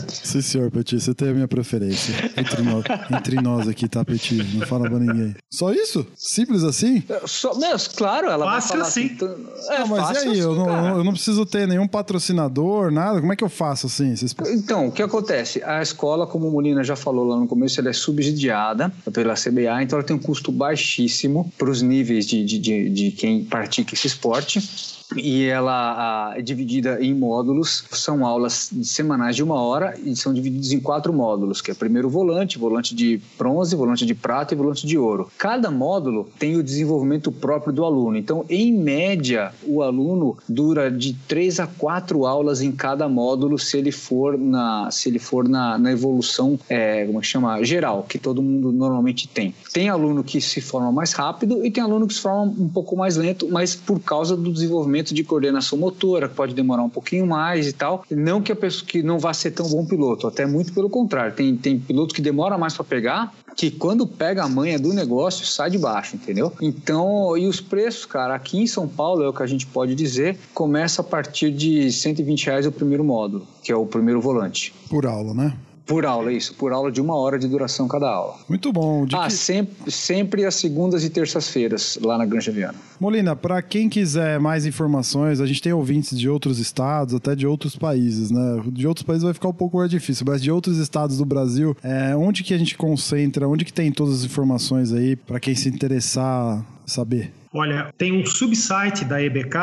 Sim, senhor Petit, você tem a minha preferência. Entre nós, entre nós aqui, tá, Petit? Não fala pra ninguém. Só isso? Simples assim? Só, mesmo, claro, ela fácil vai falar assim. assim. É, não, mas e aí? Assim, eu, não, eu não preciso ter nenhum patrocinador, nada? Como é que eu faço assim? Então, o que acontece? A escola, como o Molina já falou lá no começo, ela é subsidiada pela CBA, então ela tem um custo baixíssimo para os níveis de, de, de, de quem pratica esse esporte e ela é dividida em módulos. São aulas semanais de uma hora e são divididos em quatro módulos, que é primeiro volante, volante de bronze, volante de prata e volante de ouro. Cada módulo tem o desenvolvimento próprio do aluno. Então, em média, o aluno dura de três a quatro aulas em cada módulo se ele for na, se ele for na, na evolução, é, como é chama? Geral, que todo mundo normalmente tem. Tem aluno que se forma mais rápido e tem aluno que se forma um pouco mais lento, mas por causa do desenvolvimento de coordenação motora, que pode demorar um pouquinho mais e tal. Não que a pessoa que não vá ser tão bom piloto, até muito pelo contrário. Tem, tem piloto que demora mais para pegar, que quando pega a manha do negócio sai de baixo, entendeu? Então, e os preços, cara, aqui em São Paulo é o que a gente pode dizer, começa a partir de 120 reais o primeiro módulo, que é o primeiro volante. Por aula, né? Por aula, isso. Por aula de uma hora de duração cada aula. Muito bom. Ah, que... sempre, sempre às segundas e terças-feiras, lá na Granja Viana. Molina, para quem quiser mais informações, a gente tem ouvintes de outros estados, até de outros países, né? De outros países vai ficar um pouco mais difícil, mas de outros estados do Brasil, é, onde que a gente concentra, onde que tem todas as informações aí, para quem se interessar saber? Olha, tem um subsite da EBK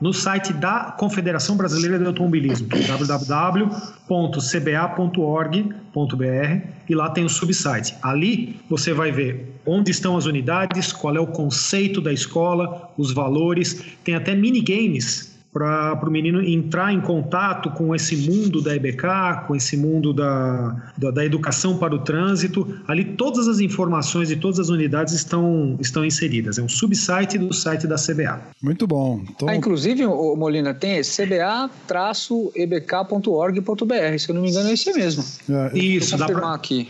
no site da Confederação Brasileira de Automobilismo, é www.cba.org.br e lá tem o subsite. Ali você vai ver onde estão as unidades, qual é o conceito da escola, os valores, tem até minigames para o menino entrar em contato com esse mundo da EBK, com esse mundo da, da, da, educação para o trânsito. Ali todas as informações e todas as unidades estão, estão inseridas. É um subsite do site da CBA. Muito bom. Então... Ah, inclusive, o Molina, tem cba-ebk.org.br. Se eu não me engano, é esse mesmo. É, Isso, dá para aqui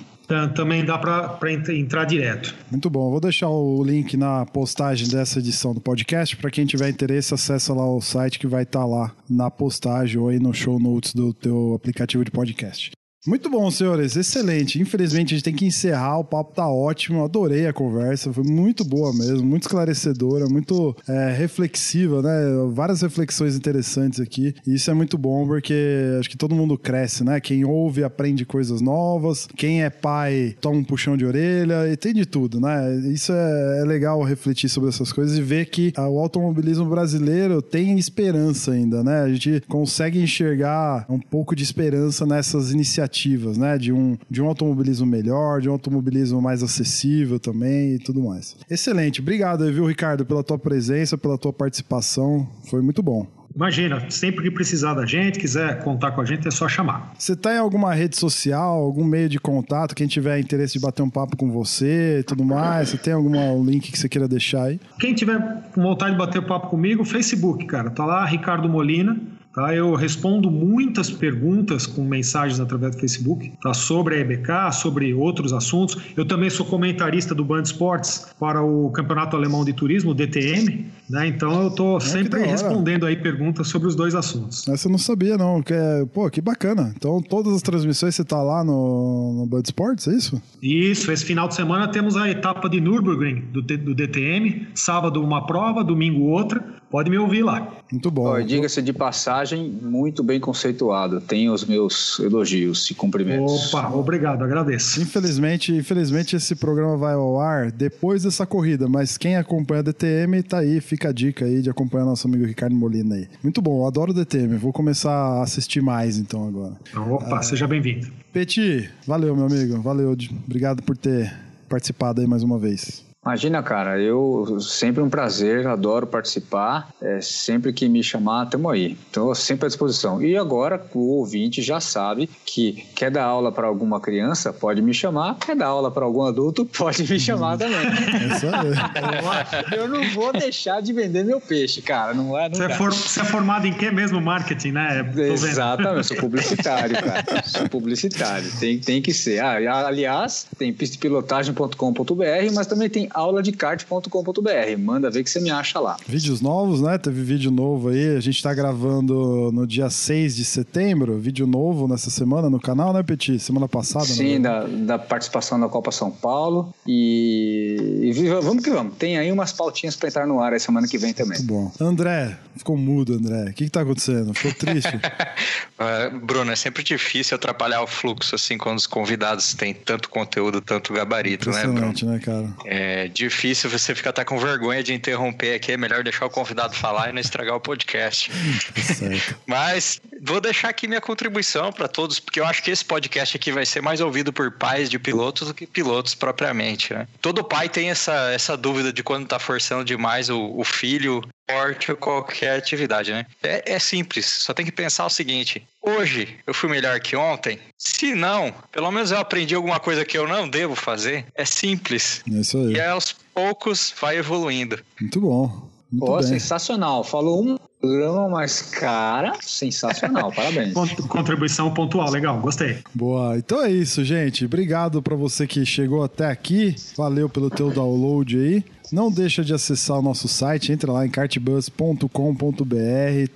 também dá para entrar direto. Muito bom. Vou deixar o link na postagem dessa edição do podcast. Para quem tiver interesse, acessa lá o site que vai estar tá lá na postagem ou aí no show notes do teu aplicativo de podcast. Muito bom, senhores. Excelente. Infelizmente, a gente tem que encerrar. O papo tá ótimo. Adorei a conversa. Foi muito boa mesmo. Muito esclarecedora, muito é, reflexiva, né? Várias reflexões interessantes aqui. E isso é muito bom porque acho que todo mundo cresce, né? Quem ouve aprende coisas novas. Quem é pai toma um puxão de orelha e tem de tudo, né? Isso é, é legal refletir sobre essas coisas e ver que o automobilismo brasileiro tem esperança ainda, né? A gente consegue enxergar um pouco de esperança nessas iniciativas iniciativas, né? De um, de um automobilismo melhor, de um automobilismo mais acessível também e tudo mais. Excelente. Obrigado aí, viu, Ricardo, pela tua presença, pela tua participação. Foi muito bom. Imagina, sempre que precisar da gente, quiser contar com a gente, é só chamar. Você está em alguma rede social, algum meio de contato, quem tiver interesse de bater um papo com você e tudo mais? Você tem algum link que você queira deixar aí? Quem tiver vontade de bater um papo comigo, Facebook, cara. Tá lá, Ricardo Molina. Tá? Eu respondo muitas perguntas com mensagens através do Facebook tá? sobre a EBK, sobre outros assuntos. Eu também sou comentarista do Band Esportes para o Campeonato Alemão de Turismo, DTM. Né? Então eu estou sempre respondendo aí perguntas sobre os dois assuntos. Essa eu não sabia, não. Que é, pô, que bacana. Então todas as transmissões você está lá no, no Band Esportes, é isso? Isso. Esse final de semana temos a etapa de Nürburgring do, do DTM. Sábado uma prova, domingo outra. Pode me ouvir lá. Muito bom. Diga-se de passagem, muito bem conceituado. Tem os meus elogios e cumprimentos. Opa, obrigado, agradeço. Infelizmente, infelizmente esse programa vai ao ar depois dessa corrida, mas quem acompanha a DTM tá aí, fica a dica aí de acompanhar nosso amigo Ricardo Molina aí. Muito bom, eu adoro o DTM. Vou começar a assistir mais então agora. Opa, ah, seja bem-vindo. Peti, valeu, meu amigo. Valeu. Obrigado por ter participado aí mais uma vez. Imagina, cara, eu sempre um prazer, adoro participar. É, sempre que me chamar, estamos aí. Estou sempre à disposição. E agora o ouvinte já sabe que quer dar aula para alguma criança, pode me chamar. Quer dar aula para algum adulto, pode me chamar também. eu não vou deixar de vender meu peixe, cara. Não é, você, é for, você é formado em que mesmo? Marketing, né? Exatamente, sou publicitário, cara. Sou publicitário. Tem, tem que ser. Ah, aliás, tem pistepilotagem.com.br, mas também tem auladecart.com.br. Manda ver que você me acha lá. Vídeos novos, né? Teve vídeo novo aí. A gente está gravando no dia 6 de setembro. Vídeo novo nessa semana no canal, né, Petit? Semana passada, Sim, da, da, participação da Copa São Paulo. E, e vamos que vamos. Tem aí umas pautinhas para entrar no ar a semana que vem também. Muito bom. André, ficou mudo, André. O que, está acontecendo? Ficou triste? uh, Bruno, é sempre difícil atrapalhar o fluxo, assim, quando os convidados têm tanto conteúdo, tanto gabarito, né, Bruno? né, cara? É, é difícil você ficar até com vergonha de interromper aqui. É melhor deixar o convidado falar e não estragar o podcast. Mas vou deixar aqui minha contribuição para todos, porque eu acho que esse podcast aqui vai ser mais ouvido por pais de pilotos do que pilotos propriamente. Né? Todo pai tem essa, essa dúvida de quando está forçando demais o, o filho esporte ou qualquer atividade, né? É, é, simples, só tem que pensar o seguinte: hoje eu fui melhor que ontem? Se não, pelo menos eu aprendi alguma coisa que eu não devo fazer. É simples. É isso aí. E aos poucos vai evoluindo. Muito bom. Muito Pô, bem. sensacional. Falou um programa, mas, cara, sensacional. Parabéns. Contribuição pontual, legal, gostei. Boa. Então é isso, gente. Obrigado para você que chegou até aqui. Valeu pelo teu download aí. Não deixa de acessar o nosso site, entra lá em cartbus.com.br,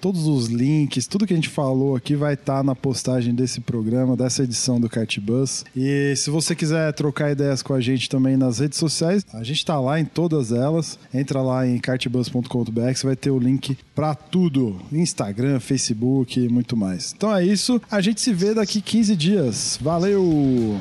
todos os links, tudo que a gente falou aqui vai estar tá na postagem desse programa, dessa edição do Cartbus. E se você quiser trocar ideias com a gente também nas redes sociais, a gente está lá em todas elas. Entra lá em cartbus.com.br você vai ter o link para tudo, Instagram, Facebook e muito mais. Então é isso, a gente se vê daqui 15 dias. Valeu!